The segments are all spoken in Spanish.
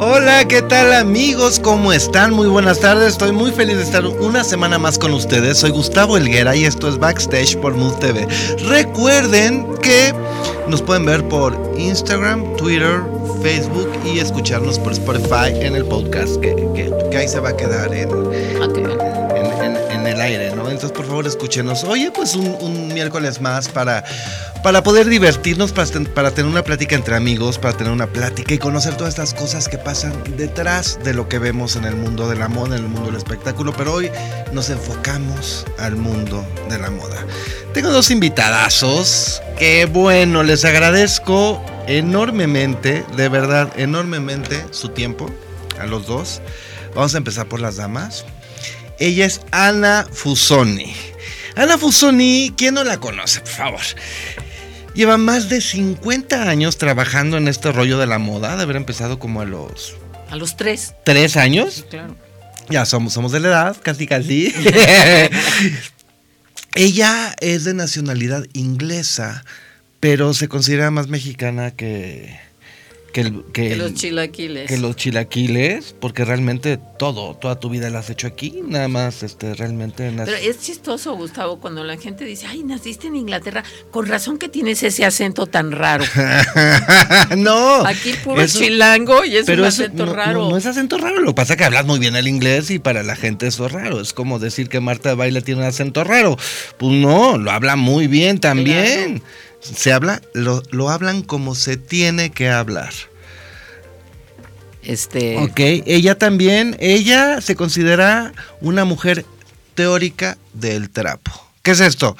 Hola, ¿qué tal amigos? ¿Cómo están? Muy buenas tardes. Estoy muy feliz de estar una semana más con ustedes. Soy Gustavo Elguera y esto es Backstage por Mood TV. Recuerden que nos pueden ver por Instagram, Twitter, Facebook y escucharnos por Spotify en el podcast que, que, ahí se va a quedar en, en, el aire, ¿no? Entonces por favor escúchenos. Oye, pues un, un miércoles más para para poder divertirnos, para, tener una plática entre amigos, para tener una plática y conocer todas estas cosas que pasan detrás de lo que vemos en el mundo de la moda, en el mundo del espectáculo. Pero hoy nos enfocamos al mundo de la moda. Tengo dos invitadazos que bueno, les agradezco enormemente, de verdad, enormemente su tiempo a los dos. Vamos a empezar por las damas. Ella es Ana Fusoni. Ana Fusoni, ¿quién no la conoce, por favor? Lleva más de 50 años trabajando en este rollo de la moda, de haber empezado como a los... A los tres. ¿Tres años? Sí, claro. Ya somos, somos de la edad, casi casi. Ella es de nacionalidad inglesa, pero se considera más mexicana que, que, los chilaquiles. Que los chilaquiles, porque realmente todo, toda tu vida la has hecho aquí, nada más este, realmente... Pero es chistoso, Gustavo, cuando la gente dice, ay, naciste en Inglaterra, con razón que tienes ese acento tan raro. no. Aquí puro chilango y es un acento raro. No, es acento raro, lo que pasa es que hablas muy bien el inglés y para la gente eso es raro. Es como decir que Marta de Baile tiene un acento raro. Pues no, lo habla muy bien también se habla, lo, lo, hablan como se tiene que hablar. Este. Ok, ella también, ella se considera una mujer teórica del trapo. ¿Qué es esto?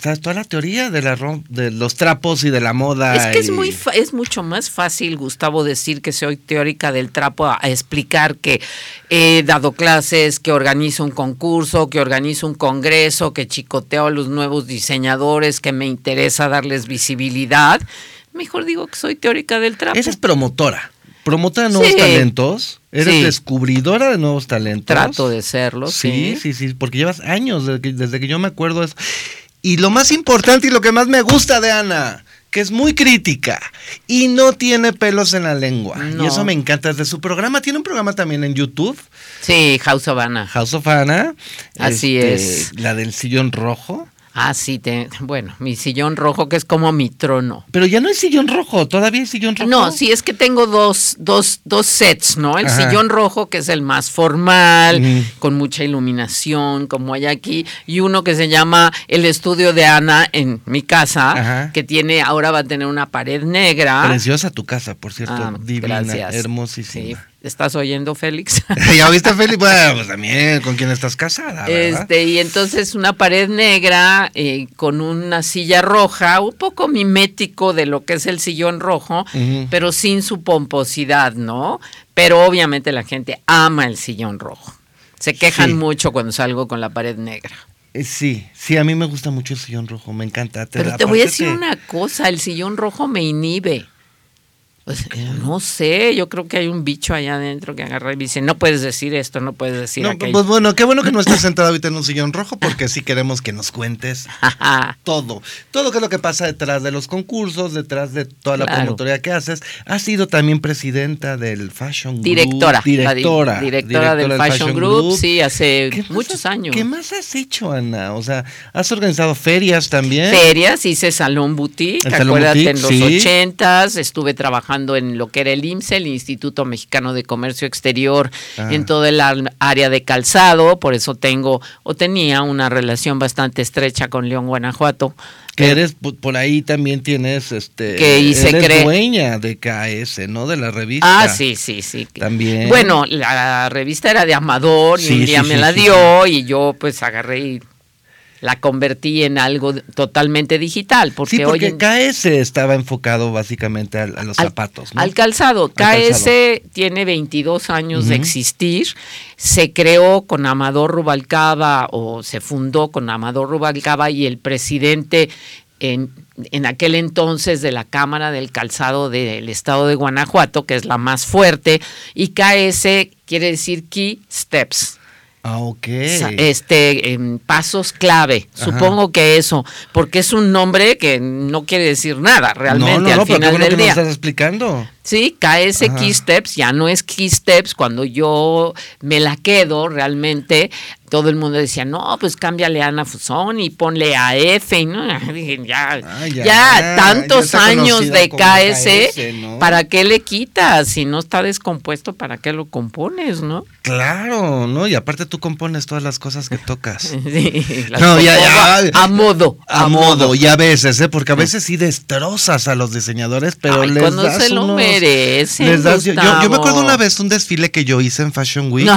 ¿Sabes toda la teoría de, la, de los trapos y de la moda? Es que es, muy es mucho más fácil, Gustavo, decir que soy teórica del trapo a, explicar que he dado clases, que organizo un concurso, que organizo un congreso, que chicoteo a los nuevos diseñadores, que me interesa darles visibilidad. Mejor digo que soy teórica del trapo. Esa es promotora. Promotora de nuevos talentos. Eres descubridora de nuevos talentos. Trato de serlo, sí. Sí, sí, porque llevas años desde que, yo me acuerdo eso. Y lo más importante y lo que más me gusta de Ana, que es muy crítica y no tiene pelos en la lengua. Y eso me encanta. Desde su programa, tiene un programa también en YouTube. Sí, House of Anna. House of Anna. Así este, es. La del sillón rojo. Ah, sí, bueno, mi sillón rojo que es como mi trono. Pero ya no es sillón rojo, todavía hay sillón rojo. No, sí, es que tengo dos, dos, dos sets, ¿no? El sillón rojo, que es el más formal, con mucha iluminación, como hay aquí, y uno que se llama el estudio de Ana en mi casa, que tiene, ahora va a tener una pared negra. Preciosa tu casa, por cierto, ah, divina, hermosísima. ¿Estás oyendo, Félix? ¿Ya viste, Félix? Bueno, pues también, ¿con quién estás casada? Este, y entonces una pared negra eh, con una silla roja, un poco mimético de lo que es el sillón rojo, pero sin su pomposidad, ¿no? Pero obviamente la gente ama el sillón rojo. Se quejan mucho cuando salgo con la pared negra. Eh, sí, sí, a mí me gusta mucho el sillón rojo, me encanta. pero te voy a decir una cosa, el sillón rojo me inhibe. Pues, no sé, yo creo que hay un bicho allá adentro que agarra y dice, no puedes decir esto, no puedes decir no, Pues bueno, qué bueno que no estés sentado ahorita en un sillón rojo porque sí queremos que nos cuentes todo, todo que es lo que pasa detrás de los concursos, detrás de toda la promotoría que haces. Has sido también presidenta del Fashion Group. Directora. Directora. Directora, del, Fashion, Group, sí, hace muchos años. ¿Qué más has hecho, Ana? O sea, has organizado ferias también. Ferias, hice Salón Boutique, acuérdate, en los ochentas, estuve trabajando en lo que era el IMSS, el Instituto Mexicano de Comercio Exterior, ah. en todo el área de calzado, por eso tengo o tenía una relación bastante estrecha con León, Guanajuato. Que eres, por ahí también tienes, este, que hice eres dueña de KS, ¿no? De la revista. Ah, sí, sí, sí. También. Bueno, la revista era de Amador y un día me la dio y yo pues agarré y la convertí en algo totalmente digital. Porque, sí, porque KS estaba enfocado básicamente a, los zapatos. Al calzado. KS tiene 22 años de existir. Se creó con Amador Rubalcaba o se fundó con Amador Rubalcaba y el presidente en, en, aquel entonces de la Cámara del Calzado del Estado de Guanajuato, que es la más fuerte, y KS quiere decir Key Steps. Ah, ok. Este, pasos clave. Supongo que eso, porque es un nombre que no quiere decir nada realmente no, no, al final del día. estás explicando? Sí, KS Key Steps ya no es Key Steps. Cuando yo me la quedo realmente, todo el mundo decía, no, pues cámbiale a Ana Fusón y ponle a F. Y no, dije, ya, ah, ya, tantos años de KS, ¿para qué le quitas? Si no está descompuesto, ¿para qué lo compones, no? Claro, ¿no? Y aparte tú compones todas las cosas que tocas. sí, no, ya, ya, a, modo. A, modo, y a veces, ¿eh? Porque a veces sí destrozas a los diseñadores, pero les cuando das se lo merecen, yo, me acuerdo una vez un desfile que yo hice en Fashion Week.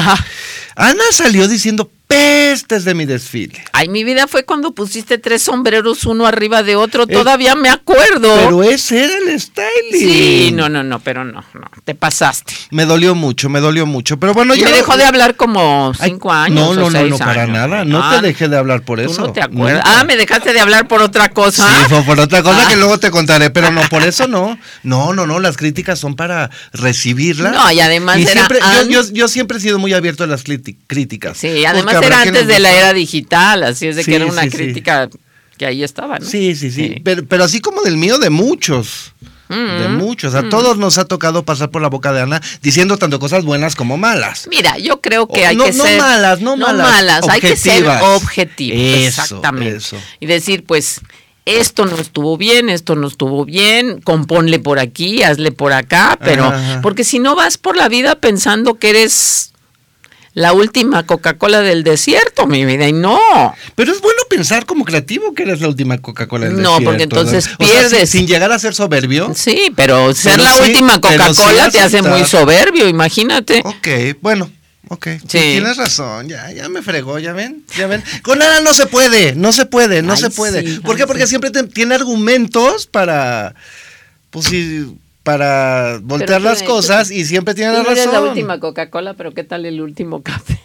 Ana salió diciendo, pestes de mi desfile. Ay, mi vida fue cuando pusiste tres sombreros uno arriba de otro, todavía me acuerdo. Pero ese era el styling. Sí, no, no, no, pero no, no, te pasaste. Me dolió mucho, me dolió mucho, pero bueno, ya... Me dejó de hablar como cinco años No, no, no, no, para nada, no te dejé de hablar por eso. no te acuerdas? Ah, me dejaste de hablar por otra cosa. Sí, fue por otra cosa que ah. luego te contaré, pero no, por eso no. No, no, no, las críticas son para recibirlas. No, y además siempre, yo, yo, siempre he sido muy abierto a las críticas. Sí, además era antes de la era digital, así es de que era una crítica que ahí estaba, ¿no? Sí, sí, sí, Pero, pero, así como del mío, de muchos. de mm, muchos, a mm. todos nos ha tocado pasar por la boca de Ana diciendo tanto cosas buenas como malas. Mira, yo creo que hay no, que ser. No malas, no, malas. hay que ser objetivos. exactamente. Y decir, pues, esto no estuvo bien, esto no estuvo bien, componle por aquí, hazle por acá, pero. Porque si no vas por la vida pensando que eres la última Coca-Cola del desierto, mi vida, y no. Pero es bueno pensar como creativo que eres la última Coca-Cola del desierto. No, porque entonces pierdes. sin llegar a ser soberbio. Sí, pero ser la última Coca-Cola te hace muy soberbio, imagínate. Ok, bueno. Ok, sí. tienes razón, ya, ya me fregó, ya ven, ya ven. Con Ana no se puede, no se puede, no se puede. ¿Por qué? Porque siempre tiene argumentos para, pues si para voltear las cosas y siempre tiene la razón. La última Coca-Cola, pero ¿qué tal el último café?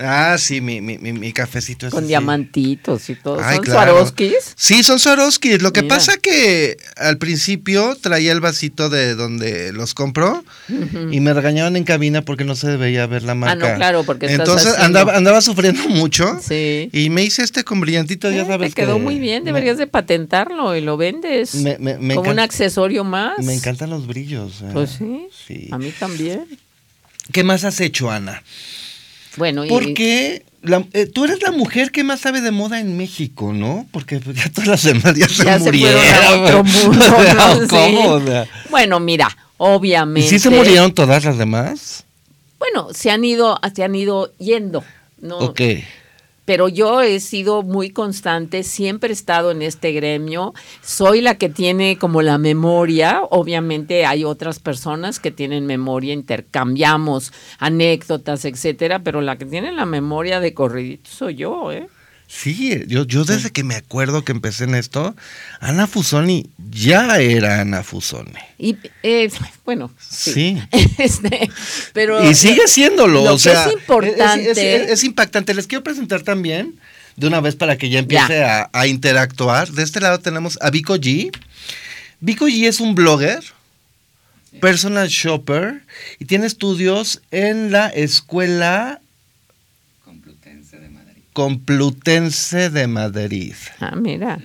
ah, sí, mi, mi, mi, cafecito es Con diamantitos y todo. ¿Son Swarovskis? Sí, son Swarovskis. Lo que pasa que al principio traía el vasito de donde los compró y me regañaban en cabina porque no se veía ver la marca. Ah, no, claro, porque Entonces andaba, andaba sufriendo mucho sí. y me hice este con brillantito, ya eh, sabes. Te quedó muy bien, deberías de patentarlo y lo vendes como un accesorio más. Me encantan los brillos. ¿eh? Pues sí, A mí también. ¿Qué más has hecho, Ana? Bueno, Porque eh, tú eres la mujer que más sabe de moda en México, ¿no? Porque pues, ya todas las demás ya, se murieron. Bueno, mira, obviamente. ¿Y sí se murieron todas las demás? Bueno, se han ido, se han ido yendo. ¿no? Ok pero yo he sido muy constante, siempre he estado en este gremio, soy la que tiene como la memoria, obviamente hay otras personas que tienen memoria, intercambiamos anécdotas, etcétera, pero la que tiene la memoria de corridito soy yo, ¿eh? Sí, yo, yo desde que me acuerdo que empecé en esto, Ana Fusoni ya era Ana Fusoni. Y eh, bueno, sí. Este, pero y sigue siéndolo. Lo o sea, es importante. Es, impactante. Les quiero presentar también, de una vez para que ya empiece A, a, interactuar. De este lado tenemos a Vico G. Vico G es un blogger, personal shopper, y tiene estudios en la escuela Complutense de Madrid. Ah, mira.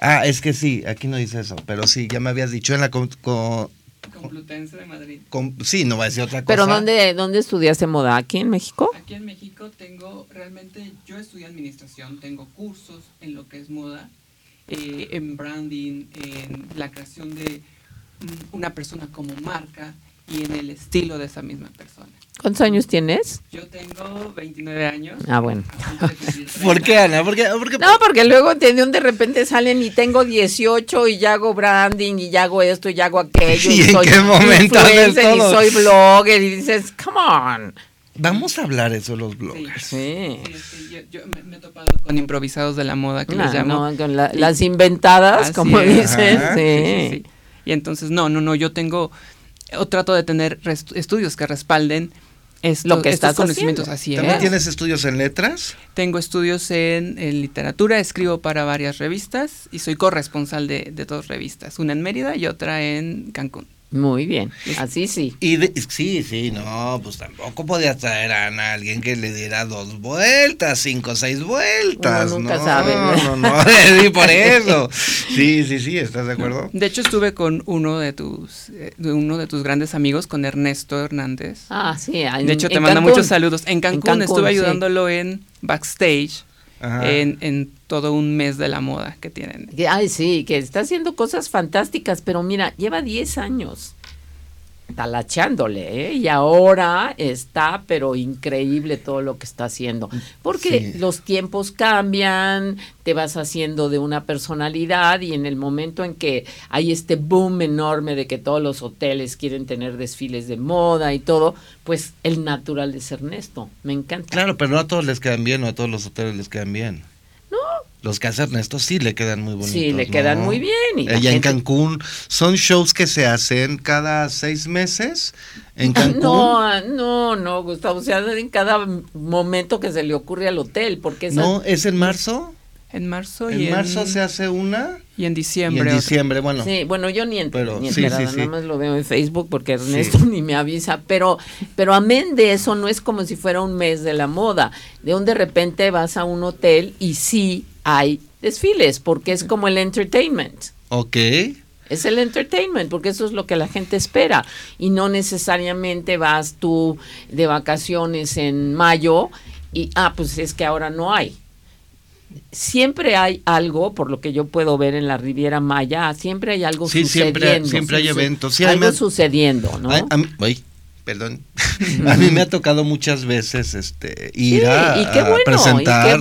Ah, es que sí, aquí no dice eso, pero sí, ya me habías dicho en la... Complutense de Madrid. sí, no va a decir otra cosa. ¿Pero dónde, dónde estudiaste moda? ¿Aquí en México? Aquí en México tengo, realmente, yo estudié administración, tengo cursos en lo que es moda, eh, en branding, en la creación de una persona como marca y en el estilo de esa misma persona. ¿Cuántos años tienes? Yo tengo 29 años. Ah, bueno. ¿Por qué, Ana? ¿Por qué, no, porque luego de repente salen y tengo 18 y ya hago branding y ya hago esto y ya hago aquello. ¿Y, en soy qué momento y soy blogger y dices, come on. Vamos a hablar eso de los bloggers. Sí. yo, me, he topado con improvisados de la moda que les llamo. No, con las inventadas, como dicen. sí. Y entonces, no, no, no, yo tengo, o trato de tener estudios que respalden es lo que estos conocimientos así ¿También tienes estudios en letras? Tengo estudios en, literatura, escribo para varias revistas y soy corresponsal de, dos revistas, una en Mérida y otra en Cancún. Muy bien, así sí. Y sí, sí, no, pues tampoco podía traer a alguien que le diera dos vueltas, cinco, seis vueltas. nunca sabe. No, no, no, por eso. Sí, sí, sí, ¿estás de acuerdo? De hecho, estuve con uno de tus, eh, uno de tus grandes amigos, con Ernesto Hernández. Ah, sí. de hecho, te manda muchos saludos. En Cancún, estuve ayudándolo en backstage en, en, todo un mes de la moda que tienen. Ay, sí, que está haciendo cosas fantásticas, pero mira, lleva 10 años talachándole, ¿eh? Y ahora está, pero increíble todo lo que está haciendo. Porque los tiempos cambian, te vas haciendo de una personalidad y en el momento en que hay este boom enorme de que todos los hoteles quieren tener desfiles de moda y todo, pues el natural es Ernesto. Me encanta. Claro, pero no a todos les quedan bien, o a todos los hoteles les quedan bien. Los que hace Ernesto sí le quedan muy bonitos. Sí, le quedan muy bien. Y Allá en Cancún son shows que se hacen cada seis meses en Cancún. No, no, no, Gustavo, se hacen en cada momento que se le ocurre al hotel. porque No, ¿es en marzo? En marzo y en marzo se hace una. Y en diciembre. en diciembre, bueno. Sí, bueno, yo ni, pero, ni nada más lo veo en Facebook porque Ernesto ni me avisa, pero pero amén de eso no es como si fuera un mes de la moda, de un de repente vas a un hotel y sí hay desfiles, porque es como el entertainment. Ok. Es el entertainment, porque eso es lo que la gente espera. Y no necesariamente vas tú de vacaciones en mayo y, ah, pues es que ahora no hay. Siempre hay algo, por lo que yo puedo ver en la Riviera Maya, siempre hay algo sí, sucediendo. Siempre, siempre hay eventos. Sí, algo sucediendo, ¿no? Perdón, a mí me ha tocado muchas veces este ir a, presentar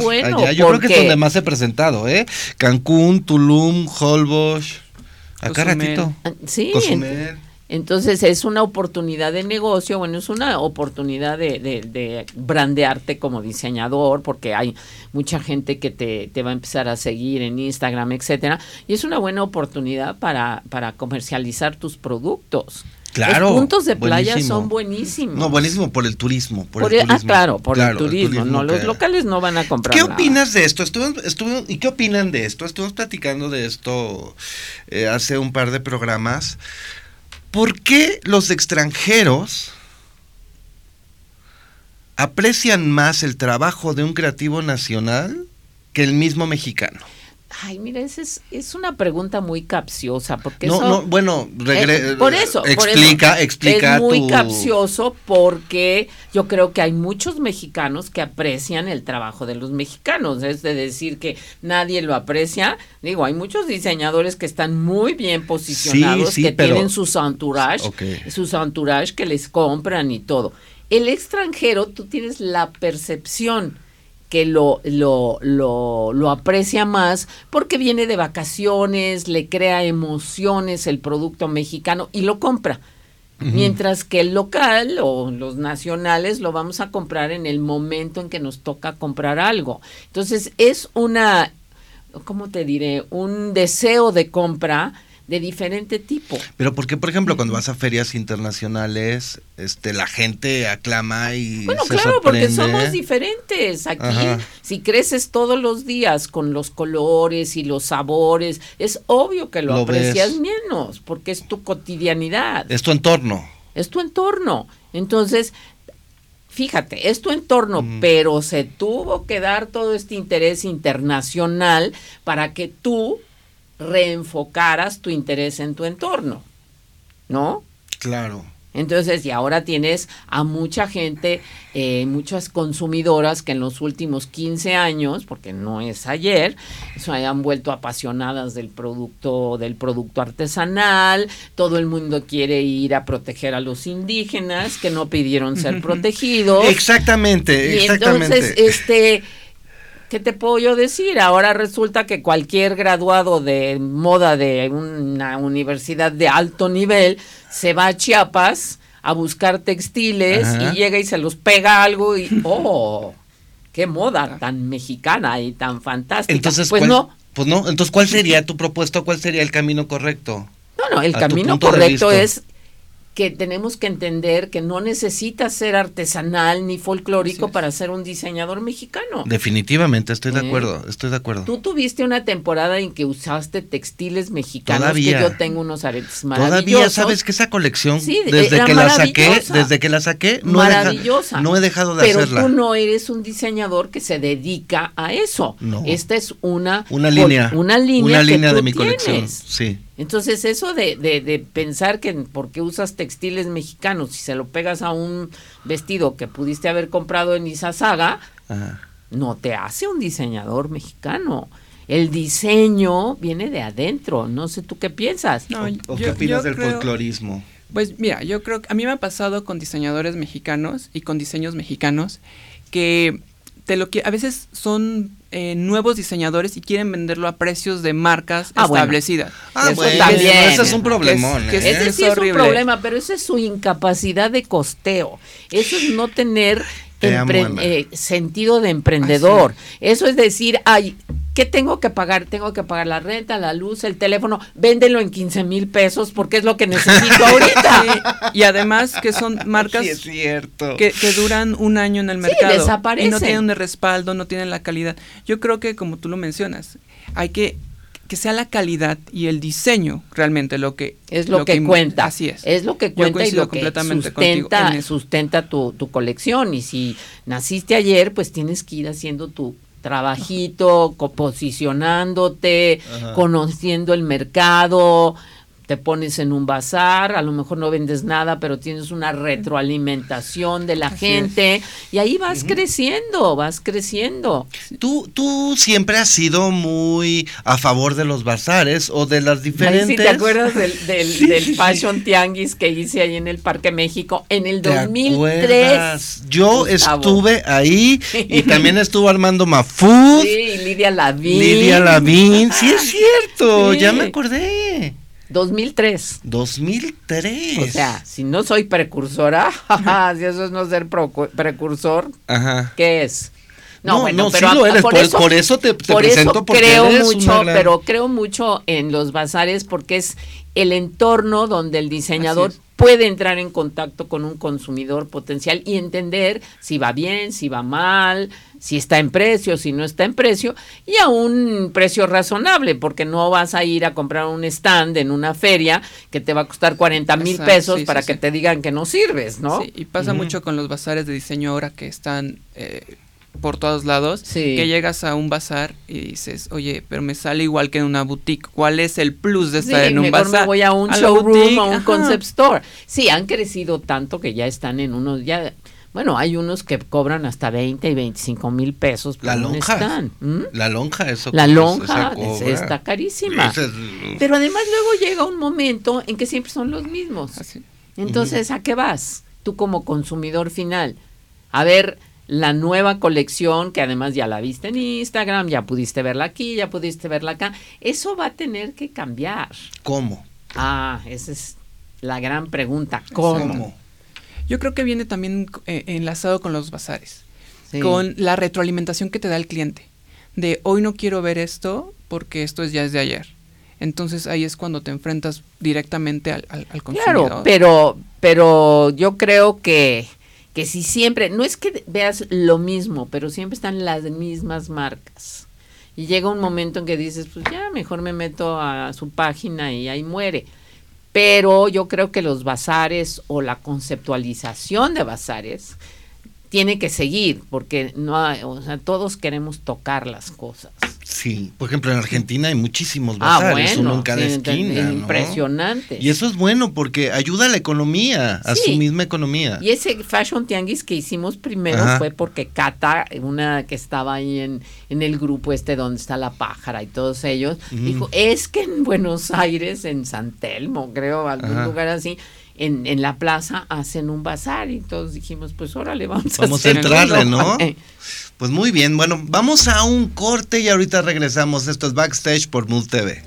Yo creo que es donde más he presentado, ¿eh? Cancún, Tulum, Holbox, acá ratito. Ah, sí. Entonces es una oportunidad de negocio, bueno, es una oportunidad de, de, de, brandearte como diseñador, porque hay mucha gente que te, te, va a empezar a seguir en Instagram, etcétera, y es una buena oportunidad para, para comercializar tus productos. Claro. Los puntos de playa son buenísimos. No, buenísimo por el turismo. Por, el turismo. Ah, claro, por el, turismo, No, los locales no van a comprar. ¿Qué opinas de esto? Estuve, ¿Y qué opinan de esto? Estuvimos platicando de esto eh, hace un par de programas. ¿Por qué los extranjeros aprecian más el trabajo de un creativo nacional que el mismo mexicano? Ay, mira, es, es una pregunta muy capciosa, porque no, eso, no, bueno, eh, por eso, explica, explica. Es muy capcioso porque yo creo que hay muchos mexicanos que aprecian el trabajo de los mexicanos, es de decir que nadie lo aprecia. Digo, hay muchos diseñadores que están muy bien posicionados, que tienen su entourage, sus entourage que les compran y todo. El extranjero, tú tienes la percepción que lo, lo, lo, lo, aprecia más porque viene de vacaciones, le crea emociones el producto mexicano y lo compra. Mientras que el local o los nacionales lo vamos a comprar en el momento en que nos toca comprar algo. Entonces es una, ¿cómo te diré? Un deseo de compra de diferente tipo. Pero porque, por ejemplo, cuando vas a ferias internacionales, este, la gente aclama y bueno, claro, porque somos diferentes. Aquí, si creces todos los días con los colores y los sabores, es obvio que lo, aprecias menos, porque es tu cotidianidad. Es tu entorno. Es tu entorno. Entonces, fíjate, es tu entorno, pero se tuvo que dar todo este interés internacional para que tú reenfocaras tu interés en tu entorno, ¿no? Claro. Entonces, y ahora tienes a mucha gente, eh, muchas consumidoras que en los últimos 15 años, porque no es ayer, se hayan vuelto apasionadas del producto, del producto artesanal, todo el mundo quiere ir a proteger a los indígenas que no pidieron ser protegidos. Exactamente, exactamente. Y entonces, este ¿Qué te puedo yo decir? Ahora resulta que cualquier graduado de moda de una universidad de alto nivel se va a Chiapas a buscar textiles y llega y se los pega algo y ¡oh! ¡Qué moda tan mexicana y tan fantástica! Entonces, pues no. Pues no, entonces ¿cuál sería tu propuesta? ¿Cuál sería el camino correcto? No, no, el camino correcto es que tenemos que entender que no necesitas ser artesanal ni folclórico para ser un diseñador mexicano. Definitivamente, estoy de ¿Eh? acuerdo, estoy de acuerdo. Tú tuviste una temporada en que usaste textiles mexicanos, Todavía. que yo tengo unos aretes maravillosos. Todavía sabes que esa colección, desde que la saqué, desde que la saqué, no, maravillosa. He, no he dejado de Pero hacerla. Pero tú no eres un diseñador que se dedica a eso. No. Esta es una, una línea, una línea, una línea de mi tienes. colección, sí. Entonces eso de, de, pensar que porque usas textiles mexicanos y se lo pegas a un vestido que pudiste haber comprado en Isasaga, no te hace un diseñador mexicano. El diseño viene de adentro. No sé tú qué piensas. ¿O, qué opinas del folclorismo? Pues mira, yo creo que a mí me ha pasado con diseñadores mexicanos y con diseños mexicanos que te lo que a veces son eh, nuevos diseñadores y quieren venderlo a precios de marcas ah, establecidas. Ah, eso también. Ese es un problemón. ¿eh? ese sí es, un problema, pero ese es su incapacidad de costeo. Eso es no tener eh, sentido de emprendedor. Eso es decir, ay, ¿qué tengo que pagar? Tengo que pagar la renta, la luz, el teléfono, véndelo en 15 mil pesos porque es lo que necesito ahorita. y además que son marcas Que, duran un año en el mercado y no tienen un respaldo, no tienen la calidad. Yo creo que como tú lo mencionas, hay que que sea la calidad y el diseño realmente lo que es lo, que, cuenta. así es. Es lo que cuenta y lo que sustenta, sustenta tu, tu colección. Y si naciste ayer pues tienes que ir haciendo tu trabajito posicionándote conociendo el mercado te pones en un bazar, a lo mejor no vendes nada, pero tienes una retroalimentación de la gente y ahí vas creciendo, vas creciendo. Tú, tú siempre has sido muy a favor de los bazares o de las diferentes... ¿Te acuerdas del, del, Fashion Tianguis que hice ahí en el Parque México en el 2003? Yo estuve ahí y también estuvo Armando Mafud. Sí, Lidia Lavín. Lidia Lavín, sí es cierto, ya me acordé. 2003. 2003. O sea, si no soy precursora, si eso es no ser precursor, ¿qué es? No, bueno, pero por, eso, por, eso, te, te presento creo mucho, pero creo mucho en los bazares porque es el entorno donde el diseñador puede entrar en contacto con un consumidor potencial y entender si va bien, si va mal, si está en precio, si no está en precio, y a un precio razonable, porque no vas a ir a comprar un stand en una feria que te va a costar 40 mil pesos para que te digan que no sirves, ¿no? Sí, y pasa mucho con los bazares de diseño ahora que están... Eh, por todos lados, que llegas a un bazar y dices, oye, pero me sale igual que en una boutique. ¿Cuál es el plus de estar en un mejor bazar? me voy a un showroom, a un concept store. Sí, han crecido tanto que ya están en unos, ya, bueno, hay unos que cobran hasta 20 y 25 mil pesos por la lonja, La lonja, eso. La lonja está carísima. Pero además luego llega un momento en que siempre son los mismos. Entonces, ¿a qué vas? Tú como consumidor final. A ver, la nueva colección, que además ya la viste en Instagram, ya pudiste verla aquí, ya pudiste verla acá, eso va a tener que cambiar. ¿Cómo? Ah, esa es la gran pregunta. ¿Cómo? Yo creo que viene también eh, enlazado con los bazares, con la retroalimentación que te da el cliente, de hoy no quiero ver esto porque esto es ya es de ayer. Entonces ahí es cuando te enfrentas directamente al, al, al consumidor. Claro, pero, pero yo creo que que si siempre, no es que veas lo mismo, pero siempre están las mismas marcas. Y llega un momento en que dices, pues ya, mejor me meto a su página y ahí muere. Pero yo creo que los bazares o la conceptualización de bazares tiene que seguir, porque no o sea, todos queremos tocar las cosas. Sí, por ejemplo, en Argentina hay muchísimos ah, bazares, uno en cada esquina. Impresionante. Y eso es bueno porque ayuda a la economía, a su misma economía. Y ese Fashion Tianguis que hicimos primero fue porque Cata, una que estaba ahí en, en el grupo este donde está la pájara y todos ellos, dijo, es que en Buenos Aires, en San Telmo, creo, algún lugar así, en, en, la plaza hacen un bazar y todos dijimos, pues órale, vamos, vamos a, entrarle, ¿no? Pues muy bien, bueno, vamos a un corte y ahorita regresamos. Esto es Backstage por Mood TV.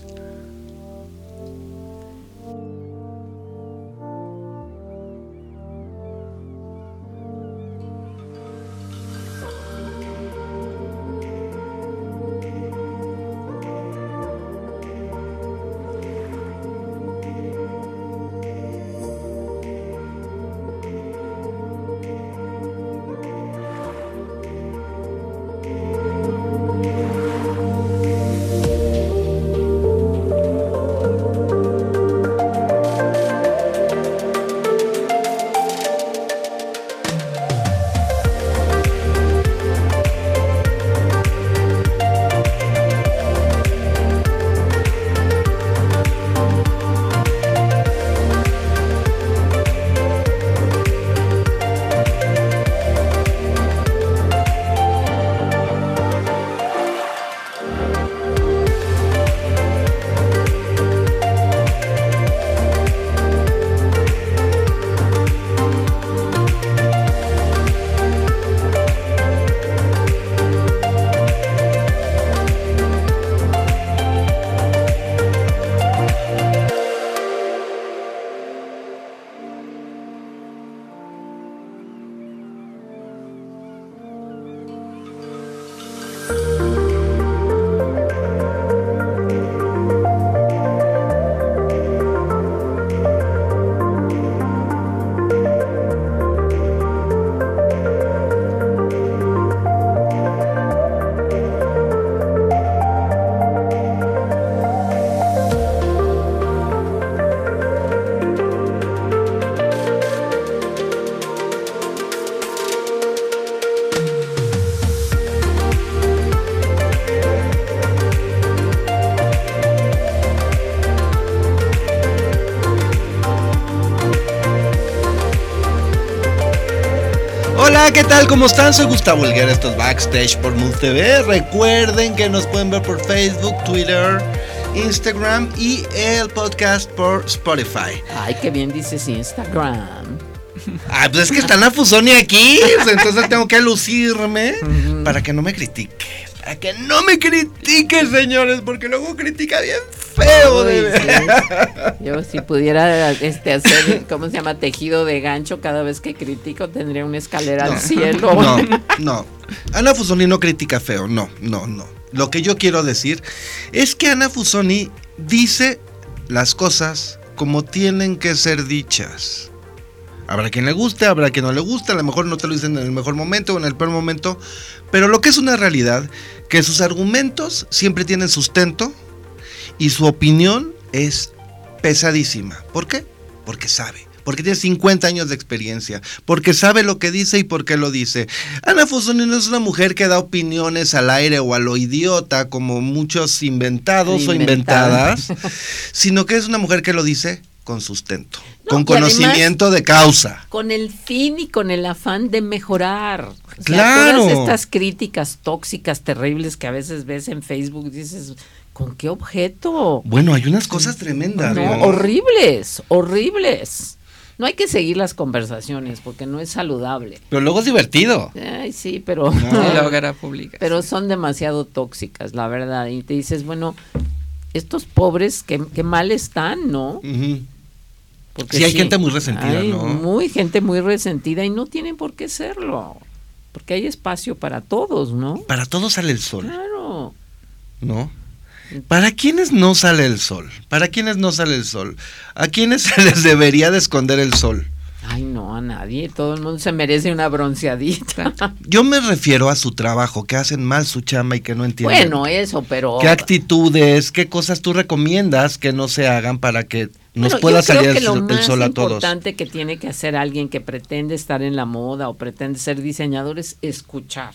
Hola, ¿qué tal? ¿Cómo están? Soy Gustavo Elguera, esto es Backstage por Move TV. Recuerden que nos pueden ver por Facebook, Twitter, Instagram y el podcast por Spotify. Ay, qué bien dices Instagram. Ah, pues es que está Ana Fusoni aquí, entonces tengo que lucirme para que no me critique. Para que no me critique, señores, porque luego critica bien feo. Yo si pudiera este, hacer, ¿cómo se llama? Tejido de gancho cada vez que critico, tendría una escalera al cielo. No, no. Ana Fusoni no critica feo, no, no, no. Lo que yo quiero decir es que Ana Fusoni dice las cosas como tienen que ser dichas. Habrá quien le guste, habrá quien no le guste, a lo mejor no te lo dicen en el mejor momento o en el peor momento, pero lo que es una realidad, que sus argumentos siempre tienen sustento y su opinión es pesadísima. ¿Por qué? Porque sabe. Porque tiene 50 años de experiencia, porque sabe lo que dice y por qué lo dice. Ana Fusoni no es una mujer que da opiniones al aire o a lo idiota, como muchos inventados o inventadas, sino que es una mujer que lo dice con sustento, con conocimiento de causa. Con el fin y con el afán de mejorar. claro. Todas estas críticas tóxicas, terribles que a veces ves en Facebook, dices, ¿con qué objeto? Bueno, hay unas cosas tremendas. No, horribles, horribles. No hay que seguir las conversaciones porque no es saludable. Pero luego es divertido. Ay, sí, pero. la hoguera pública. Pero son demasiado tóxicas, la verdad. Y te dices, bueno, estos pobres, qué, mal están, ¿no? Porque sí, hay gente muy resentida, ¿no? Muy gente muy resentida y no tienen por qué serlo. Porque hay espacio para todos, ¿no? Para todos sale el sol. Claro. ¿No? ¿Para quiénes no sale el sol? ¿Para quiénes no sale el sol? ¿A quiénes se les debería de esconder el sol? Ay, no, a nadie. Todo el mundo se merece una bronceadita. Yo me refiero a su trabajo, que hacen mal su chamba y que no entienden. Bueno, eso, pero. ¿Qué actitudes, qué cosas tú recomiendas que no se hagan para que nos pueda salir el, sol a todos? Lo más importante que tiene que hacer alguien que pretende estar en la moda o pretende ser diseñador es escuchar.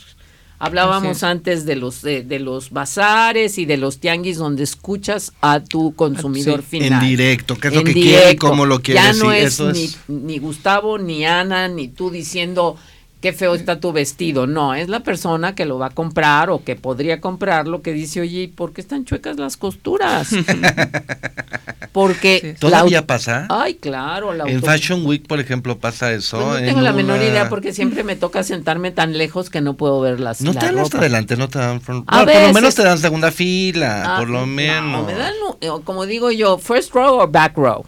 Hablábamos antes de los de, los bazares y de los tianguis donde escuchas a tu consumidor final. En directo, qué es lo que quiere y cómo lo quiere. Ya no es, ni, ni Gustavo, ni Ana, ni tú diciendo qué feo está tu vestido. No, es la persona que lo va a comprar o que podría comprarlo que dice, oye, ¿y por qué están chuecas las costuras? Porque... ¿Todavía pasa? Ay, claro. La en Fashion Week, por ejemplo, pasa eso. Pues no tengo la menor idea porque siempre me toca sentarme tan lejos que no puedo ver las No te dan hasta adelante, no te dan... por lo menos te dan segunda fila, ah, por lo menos. me dan, eh, como digo yo, first row o back row.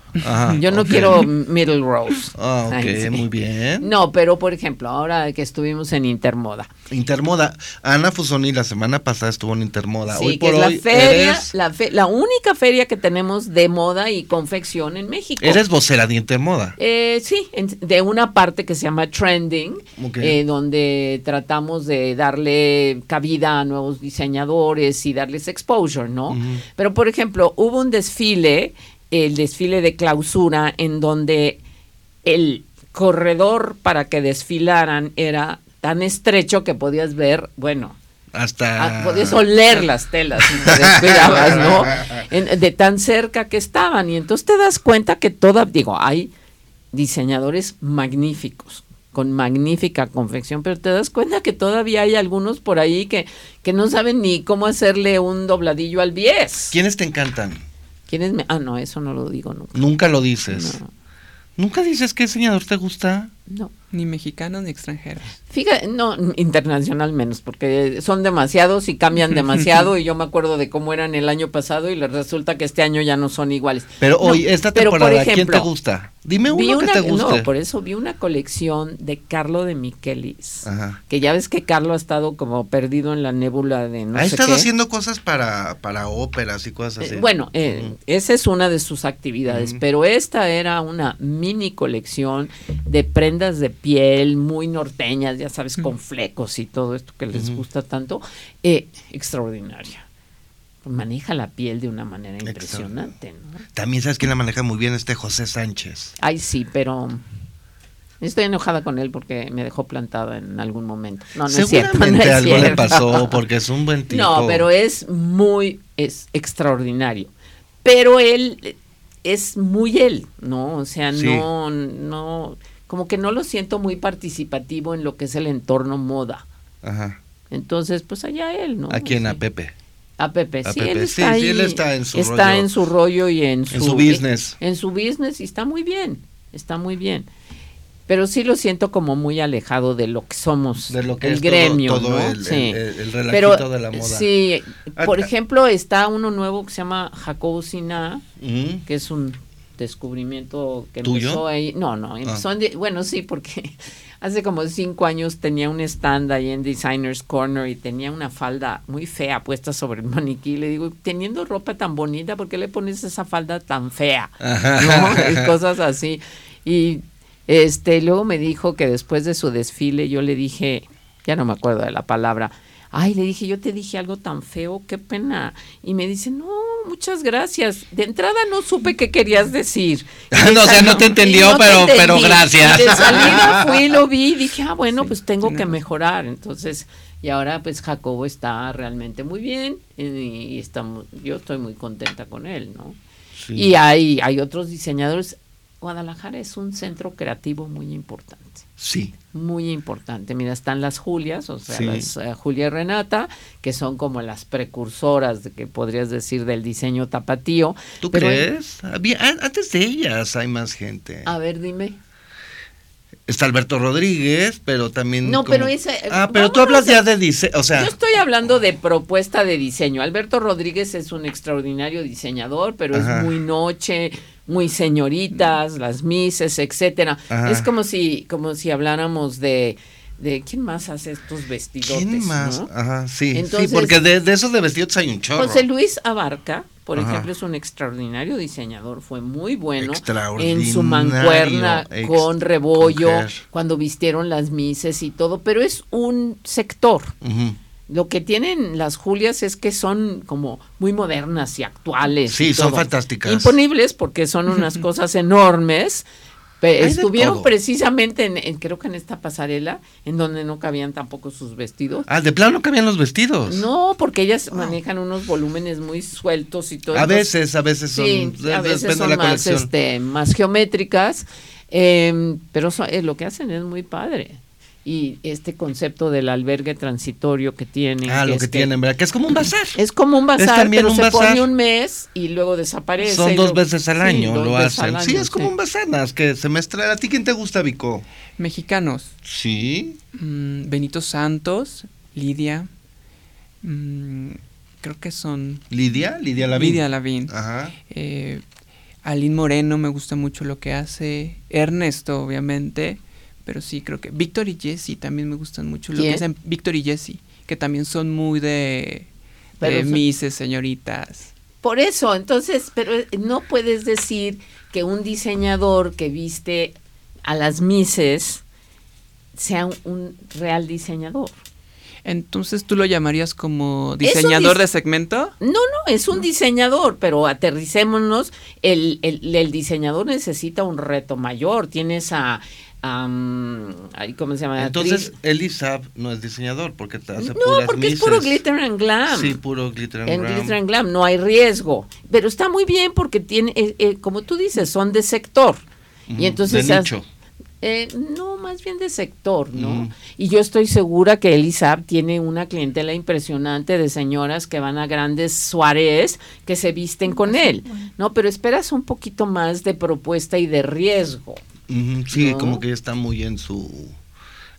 yo no quiero middle rows. Ah, ok, muy bien. No, pero por ejemplo, ahora que estuvimos en Intermoda. Intermoda. Ana Fusoni la semana pasada estuvo en Intermoda. Sí, que es la feria, la, la única feria que tenemos de moda y confección en México. ¿Eres vocera de Intermoda? Eh, sí, de una parte que se llama Trending, eh, donde tratamos de darle cabida a nuevos diseñadores y darles exposure, ¿no? Pero, por ejemplo, hubo un desfile, el desfile de clausura, en donde el corredor para que desfilaran era tan estrecho que podías ver, bueno, hasta... Ah, podías oler las telas y te ¿no? de tan cerca que estaban. Y entonces te das cuenta que toda, digo, hay diseñadores magníficos, con magnífica confección, pero te das cuenta que todavía hay algunos por ahí que, que no saben ni cómo hacerle un dobladillo al bies. ¿Quiénes te encantan? ¿Quiénes me... Ah, no, eso no lo digo nunca. Nunca lo dices. ¿Nunca dices qué diseñador te gusta? No. Ni mexicanos ni extranjeros. Fíjate, no, internacional menos, porque son demasiados y cambian demasiado y yo me acuerdo de cómo eran el año pasado y les resulta que este año ya no son iguales. Pero hoy, esta temporada, ¿quién te gusta? Dime uno que te guste. No, por eso vi una colección de Carlo de Michelis, que ya ves que Carlo ha estado como perdido en la nébula de no Ha estado haciendo cosas para, para óperas y cosas así. Eh, bueno, eh, esa es una de sus actividades, pero esta era una mini colección de prendas de piel muy norteñas, ya sabes, con flecos y todo esto que les gusta tanto, eh, extraordinaria. Maneja la piel de una manera impresionante. ¿no? También sabes quién la maneja muy bien, este José Sánchez. Ay, sí, pero Estoy enojada con él porque me dejó plantada en algún momento. No, no es cierto. algo le pasó porque es un buen tipo. No, pero es muy, es extraordinario. Pero él es muy él, ¿no? O sea, no, no, como que no lo siento muy participativo en lo que es el entorno moda. Ajá. Entonces, pues allá él, ¿no? ¿A quién? Sí. A Pepe. A Pepe, A sí, Pepe. él Sí, está sí, ahí. él está en su está rollo. en su rollo y en su, En su business. En, su business y está muy bien, está muy bien. Pero sí lo siento como muy alejado de lo que somos, De lo que el es gremio, todo ¿no? el- sí. el- el- el relajito Pero de la moda. sí, Ah, por ah. ejemplo, está uno nuevo que se llama Jacobo Sina, Ujú. que es un descubrimiento que ¿Tuyo? empezó ahí. No, no, Ah. empezó en bueno, sí, porque hace como cinco años tenía un stand ahí en Designers Corner y tenía una falda muy fea puesta sobre el maniquí. Le digo, teniendo ropa tan bonita, ¿por qué le pones esa falda tan fea? Cosas así. Y este, luego me dijo que después de su desfile yo le dije, ya no me acuerdo de la palabra, ay, le dije, yo te dije algo tan feo, qué pena. Y me dice, no, muchas gracias. De entrada no supe qué querías decir. De No, o sea, no te entendió, no pero- pero gracias. De salida fui, lo vi y dije, ah, bueno, Sí, pues tengo que mejorar. Entonces, y ahora pues Jacobo está realmente muy bien y, y estamos, yo estoy muy contenta con él, ¿no? Sí. Y hay, hay otros diseñadores. Guadalajara es un centro creativo muy importante, Sí. Muy importante. Mira, están las Julias, o sea, Sí. las eh, Julia y Renata, que son como las precursoras, de que podrías decir, del diseño tapatío. ¿Tú Pero- crees? Había- antes de ellas hay más gente. A ver, dime. Está Alberto Rodríguez, pero también... No, como- pero ese- Ah, pero tú hablas ya de diseño, o sea... Yo estoy hablando de propuesta de diseño. Alberto Rodríguez es un extraordinario diseñador, pero Ajá. es muy noche, muy señoritas, las mises, etcétera. Ajá. Es como si, como si habláramos de, de quién más hace estos vestidotes. ¿Quién más? no? Ajá, sí, Entonces- sí, porque de, de esos de vestidos hay un chorro. José Luis Abarca, por Ajá. ejemplo, es un extraordinario diseñador, fue muy bueno en su mancuerna ex- con rebollo, cuando vistieron las mises y todo, pero es un sector. Lo que tienen las Julias es que son como muy modernas y actuales. Sí, y son todo. fantásticas. Imponibles porque son unas cosas enormes. Estuvieron precisamente en, en- creo que en esta pasarela, en donde no cabían tampoco sus vestidos. Ah, de plano no cabían los vestidos. No, porque ellas manejan unos volúmenes muy sueltos y todo. A veces, a veces son... Sí, a veces son la más, este, más geométricas, em, pero so- eh, lo que hacen es muy padre. Y este concepto del albergue transitorio que tienen. Ah, lo es que tienen, ¿verdad? Que es como un bazar. Es como un bazar, también pero un se bazar. pone un mes y luego desaparece. Son dos veces al año, lo hacen. sí, es como un bazar, nada más que se mezcla. ¿A ti quién te gusta, Vico? Mexicanos. Sí. mm, Benito Santos, Lidia. mm, creo que son ¿Lidia? Lidia Lavín. Lidia Lavín. Ajá. Eh, Aline Moreno me gusta mucho lo que hace. Ernesto, obviamente. Pero sí, creo que. Víctor y Jesse también me gustan mucho lo ¿Quién? que hacen. Víctor y Jesse, que también son muy de. De son- mises, señoritas. Por eso, entonces, pero eh, no puedes decir que un diseñador que viste a las Mises sea un, un real diseñador. Entonces, ¿tú lo llamarías como diseñador dis- de segmento? No, no, es un diseñador, pero aterricémonos, el, el, el diseñador necesita un reto mayor, tienes a, ay, ¿cómo se llama? Entonces, Elisab no es diseñador porque te hace no, puras porque es puro glitter and glam. Sí, puro glitter and en glam. Glitter and Glam no hay riesgo, pero está muy bien porque tiene, eh, eh, como tú dices, son de sector. Y entonces de nicho. Eh, no, más bien de sector, ¿no? Y yo estoy segura que Elisab tiene una clientela impresionante de señoras que van a grandes soares que se visten con él, ¿no? Pero esperas un poquito más de propuesta y de riesgo. Sí, ¿no? como que está muy en su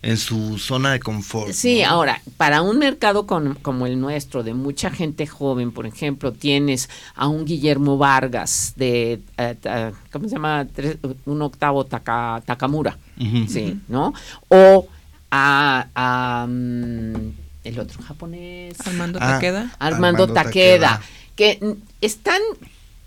en su zona de confort. Sí, ¿no? ahora, para un mercado con- como el nuestro, de mucha gente joven, por ejemplo, tienes a un Guillermo Vargas de, ta- ¿cómo se llama? Tres- un octavo Taka- Takamura. Sí, ¿no? O a, a, mm, el otro japonés. Armando Ah, Taqueda. Armando, Armando Takeda, Takeda. que están,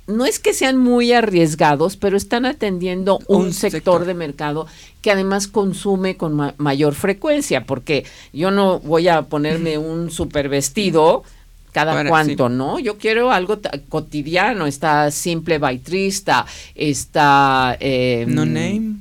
no es que sean muy arriesgados, pero están atendiendo un, Un sector, sector. de mercado que además consume con ma- mayor frecuencia, porque yo no voy a ponerme un super vestido cada Para- sí. ¿no? Yo quiero algo cotidiano, está Simple Baitrista, está... eh, No Name.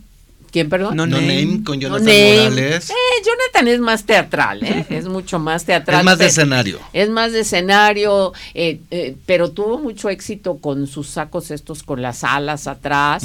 ¿Quién, perdón? No, Name. con Jonathan Morales. Eh, Jonathan es más teatral, ¿eh? es mucho más teatral. Es más de escenario. Es más de escenario, eh, eh, pero tuvo mucho éxito con sus sacos estos con las alas atrás.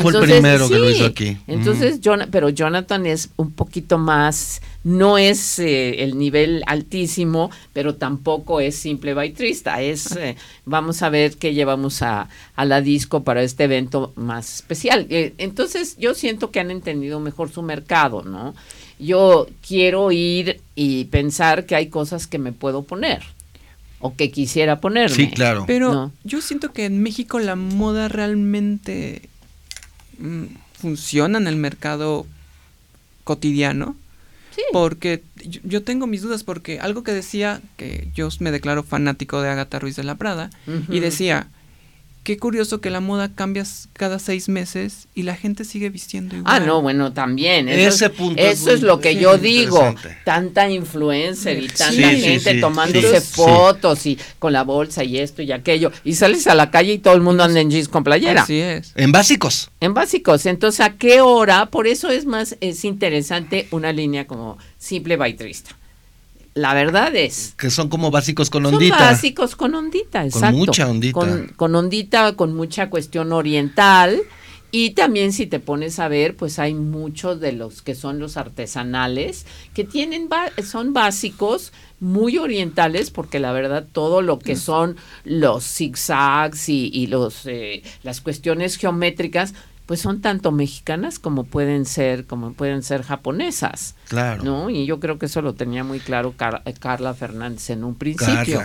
fue el primero que lo hizo aquí. Entonces, pero Jonathan es un poquito más no es eh, el nivel altísimo, pero tampoco es simple baitrista. Es, eh, vamos a ver qué llevamos a, a, la disco para este evento más especial. Eh, entonces, yo siento que han entendido mejor su mercado, ¿no? Yo quiero ir y pensar que hay cosas que me puedo poner o que quisiera ponerme. Sí, claro. Pero yo siento que en México la moda realmente mm, funciona en el mercado cotidiano. Porque yo, tengo mis dudas, porque algo que decía, que yo me declaro fanático de Agatha Ruiz de la Prada, y decía, qué curioso que la moda cambia cada seis meses y la gente sigue vistiendo igual. Ah, no, bueno, también. Eso Ese punto Eso es, lo que yo digo. Tanta influencer y tanta gente tomándose fotos y con la bolsa y esto y aquello. Y sales a la calle y todo el mundo anda en jeans con playera. Así es. En básicos. En básicos. Entonces, ¿a qué hora? Por eso es más, es interesante una línea como simple baitrista. La verdad es. Que son como básicos con ondita. Son básicos con ondita, exacto. Con mucha ondita. Con, ondita, con mucha cuestión oriental. Y también si te pones a ver, pues hay muchos de los que son los artesanales que tienen son básicos muy orientales porque la verdad todo lo que son los zigzags y, y los eh, las cuestiones geométricas pues son tanto mexicanas como pueden ser como pueden ser japonesas claro. no y yo creo que eso lo tenía muy claro eh, Carla Fernández en un principio.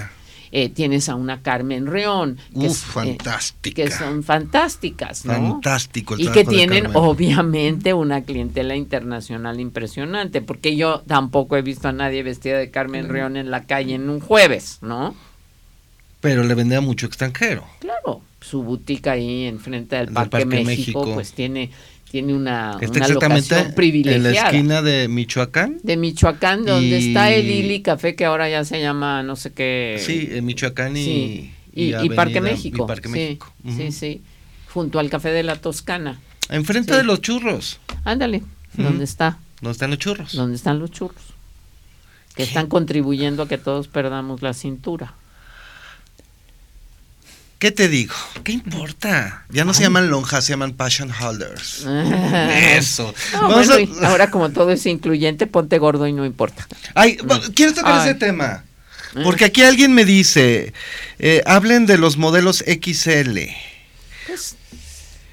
Eh, tienes a una Carmen Reón que, Uf, fantástica. que son fantásticas ¿no? fantástico y que tienen obviamente una clientela internacional impresionante porque yo tampoco he visto a nadie vestida de Carmen Reón en la calle en un jueves no pero le vendía mucho extranjero. Claro su boutique ahí enfrente del Parque, México, pues tiene tiene una, una locación privilegiada. En la esquina de Michoacán. De Michoacán, donde está el Lili Café, que ahora ya se llama no sé qué. Sí, en Michoacán y, y, Parque México. Y Parque México. Sí, sí, junto al Café de la Toscana. Enfrente de los churros. Ándale, ¿dónde está? ¿Dónde están los churros? ¿Dónde están los churros? Que están contribuyendo a que todos perdamos la cintura. ¿Qué te digo? ¿Qué importa? Ya no se llaman lonjas, se llaman passion holders. Eso. ahora como todo es incluyente, ponte gordo y no importa. Ay, quiero tocar ese tema. Eh. Porque aquí alguien me dice, eh, hablen de los modelos XL. Pues,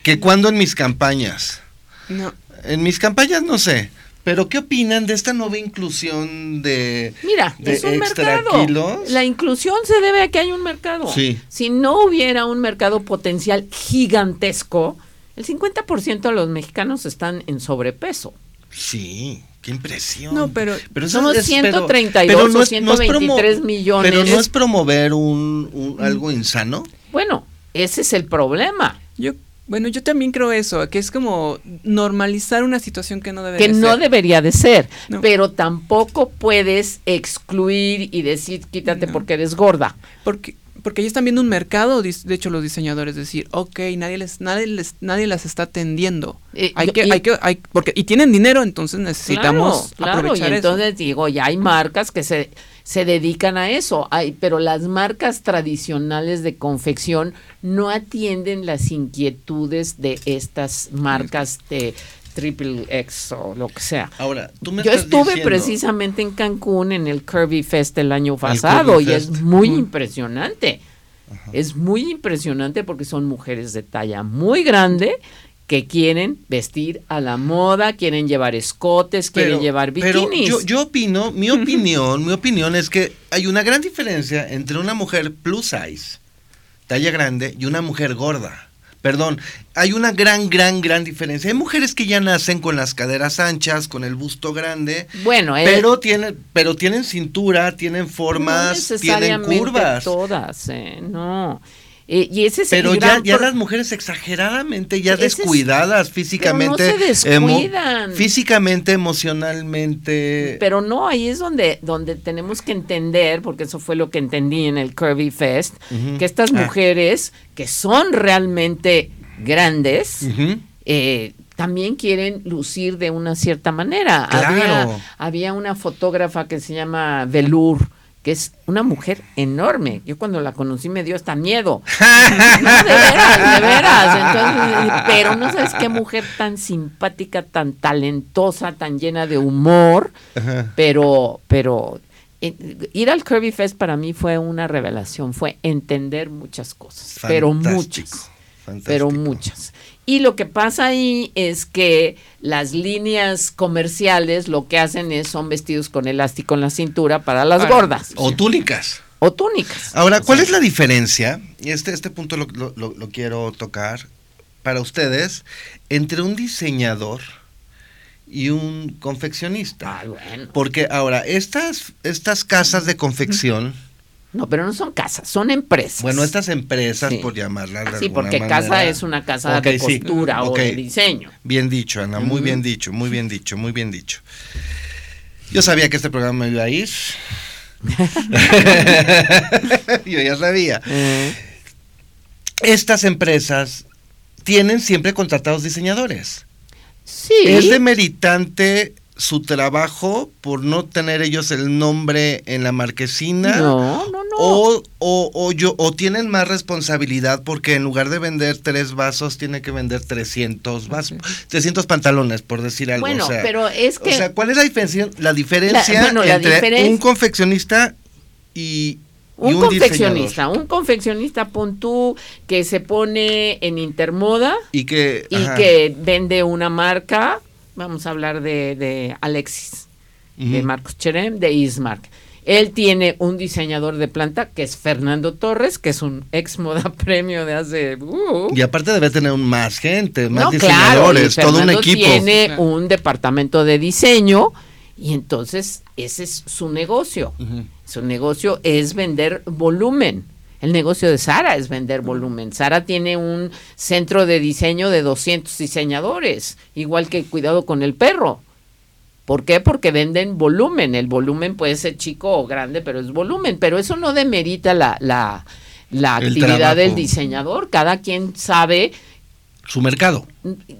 que cuando en mis campañas. No. En mis campañas no sé. Pero ¿qué opinan de esta nueva inclusión de, Mira, es un mercado. La inclusión se debe a que hay un mercado. Sí. Si no hubiera un mercado potencial gigantesco, el 50% de los mexicanos están en sobrepeso. Sí. Qué impresión. No, pero, pero somos 132 o 123 millones. Pero no es promover un, algo insano. Bueno, ese es el problema. Yo bueno, yo también creo eso, que es como normalizar una situación que no debe que no debería de ser, pero tampoco puedes excluir y decir quítate porque eres gorda. Porque porque ellos están viendo un mercado, de hecho los diseñadores decir, ok, nadie les, nadie les, nadie las está atendiendo. Eh, hay que, y, hay que, hay, porque, y tienen dinero, entonces necesitamos claro, claro, y entonces digo, ya hay marcas que se, se dedican a eso, pero las marcas tradicionales de confección no atienden las inquietudes de estas marcas de Triple X o lo que sea. Ahora, tú me Yo estuve precisamente en Cancún en el Kirby Fest el año pasado y es muy impresionante. Es muy impresionante porque son mujeres de talla muy grande que quieren vestir a la moda, quieren llevar escotes, quieren llevar bikinis. Pero yo, yo opino, mi opinión, mi opinión es que hay una gran diferencia entre una mujer plus size, talla grande, y una mujer gorda. Perdón, hay una gran, gran, gran diferencia. Hay mujeres que ya nacen con las caderas anchas, con el busto grande. Bueno, eh, pero tienen, pero tienen cintura, tienen formas, tienen curvas. Todas, eh, no. Eh, y ese es pero ya, ya las mujeres exageradamente ya descuidadas físicamente pero no se descuidan. físicamente emocionalmente pero no ahí es donde donde tenemos que entender porque eso fue lo que entendí en el Curvy Fest que estas ah. mujeres que son realmente grandes eh, también quieren lucir de una cierta manera. Había, había una fotógrafa que se llama Velour, que es una mujer enorme. Yo cuando la conocí me dio hasta miedo. no, de veras, de veras. pero no sabes qué mujer tan simpática, tan talentosa, tan llena de humor, pero, pero eh, ir al Kirby Fest para mí fue una revelación, fue entender muchas cosas, pero muchas, pero muchas. Y lo que pasa ahí es que las líneas comerciales lo que hacen es son vestidos con elástico en la cintura para las gordas. O túnicas. O túnicas. Ahora, ¿cuál es la diferencia? Y este, este punto lo, lo, quiero tocar para ustedes entre un diseñador y un confeccionista. Ah, bueno. Porque ahora, estas, estas casas de confección no, pero no son casas, son empresas. Bueno, estas empresas, por llamarlas de Sí, porque casa es una casa de costura o de diseño. Bien dicho, Ana, muy bien dicho, muy bien dicho, muy bien dicho. Yo sabía que este programa me iba a ir. Yo ya sabía. Estas empresas tienen siempre contratados diseñadores. Sí. Es demeritante su trabajo por no tener ellos el nombre en la marquesina. No, no, no. O, o, yo, o tienen más responsabilidad porque en lugar de vender tres vasos, tiene que vender 300 vasos, 300 pantalones, por decir algo. Bueno, pero es que... O sea, ¿cuál es la diferencia, la diferencia entre un confeccionista y, un, confeccionista, un confeccionista pon tú que se pone en Intermoda y que y que vende una marca vamos a hablar de, Alexis, de Marcos Cherem, de Ismark. Él tiene un diseñador de planta que es Fernando Torres, que es un ex moda premio de hace. Uh. Y aparte debe tener más gente, más diseñadores, todo un equipo. Tiene un departamento de diseño y entonces ese es su negocio. Su negocio es vender volumen. El negocio de Sara es vender volumen. Sara tiene un centro de diseño de 200 diseñadores, igual que cuidado con el perro. ¿Por qué? Porque venden volumen. El volumen puede ser chico o grande, pero es volumen. Pero eso no demerita la, la, la actividad del diseñador. Cada quien sabe. Su mercado.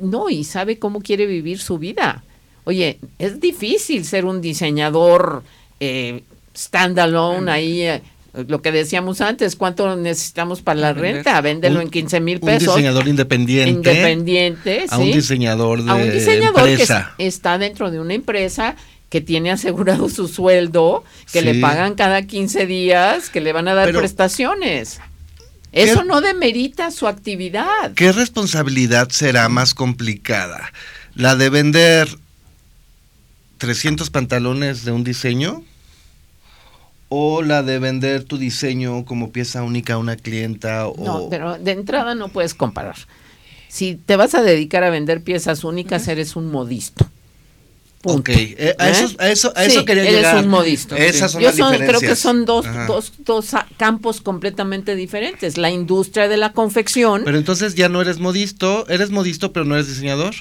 No, y sabe cómo quiere vivir su vida. Oye, es difícil ser un diseñador eh, standalone ahí. Eh, lo que decíamos antes, ¿cuánto necesitamos para la renta? Véndelo en 15 mil pesos. Un diseñador independiente. Independiente, A un diseñador de a un diseñador empresa. que está dentro de una empresa que tiene asegurado su sueldo, que le pagan cada 15 días, que le van a dar prestaciones. Eso no demerita su actividad. ¿Qué responsabilidad será más complicada? ¿La de vender 300 pantalones de un diseño? O la de vender tu diseño como pieza única a una clienta. O... No, pero de entrada no puedes comparar. Si te vas a dedicar a vender piezas únicas, eres un modisto. Ok, eh, a, eso, a, eso, a eso quería eres un modisto. Esas son Yo creo que son dos, dos, dos, campos completamente diferentes. La industria de la confección. Pero entonces ya no eres modisto, eres modisto pero no eres diseñador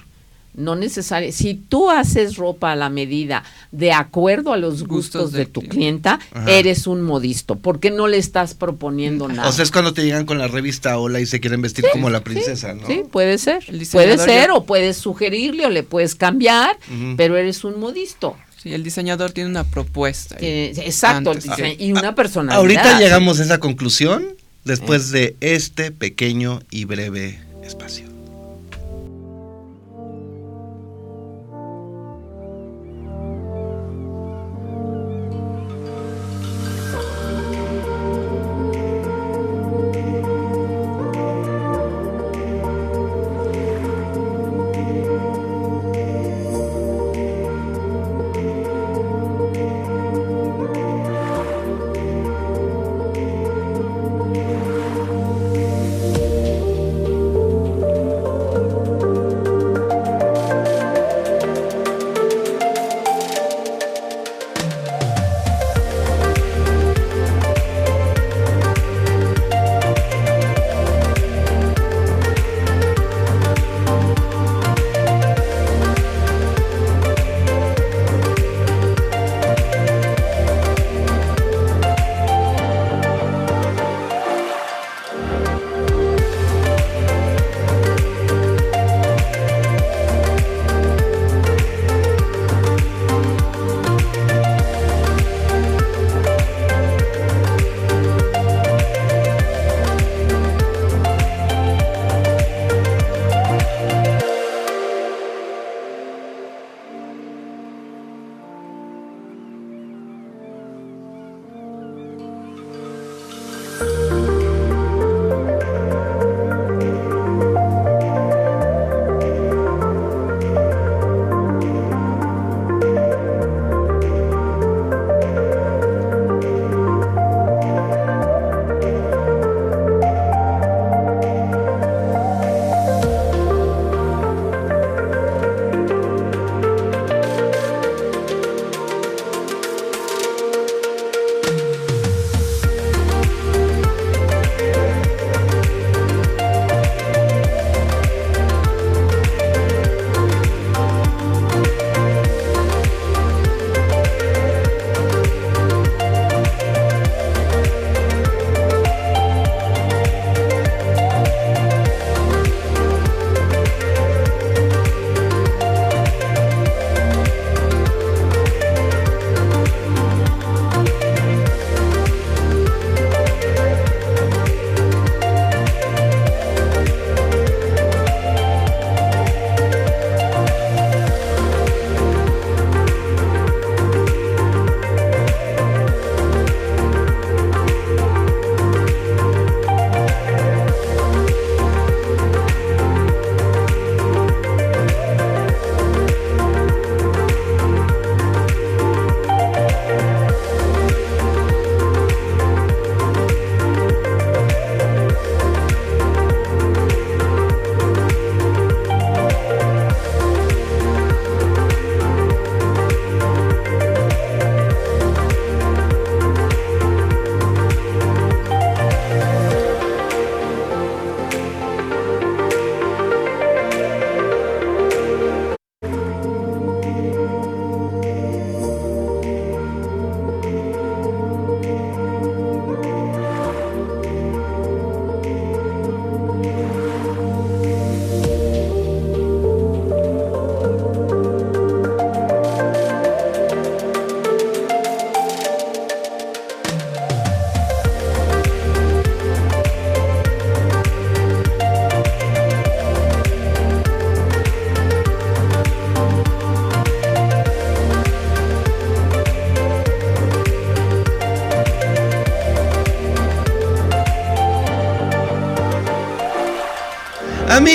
no necesario. Si tú haces ropa a la medida de acuerdo a los gustos, de, tu clienta, eres un modisto. porque no le estás proponiendo nada? O sea, es cuando te llegan con la revista Hola y se quieren vestir como la princesa, ¿no? Sí, puede ser. Puede ser, o puedes sugerirle o le puedes cambiar, pero eres un modisto. Sí, el diseñador tiene una propuesta. exacto, y una persona. Ahorita llegamos a esa conclusión después de este pequeño y breve espacio.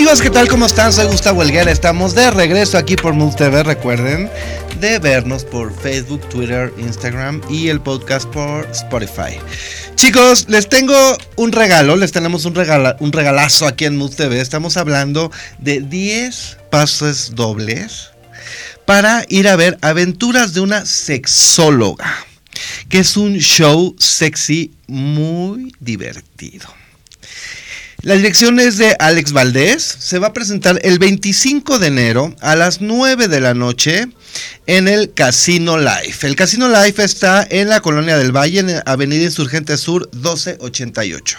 Amigos, ¿qué tal? ¿Cómo están? Soy Gustavo Helguera. Estamos de regreso aquí por Move TV. Recuerden de vernos por Facebook, Twitter, Instagram y el podcast por Spotify. Chicos, les tengo un regalo. Les tenemos un, un regalazo aquí en Move TV. Estamos hablando de 10 pases dobles para ir a ver Aventuras de una sexóloga, que es un show sexy muy divertido. La dirección es de Alex Valdés. Se va a presentar el 25 de enero a las 9 de la noche en el Casino Life. El Casino Life está en la Colonia del Valle, en Avenida Insurgente Sur 1288.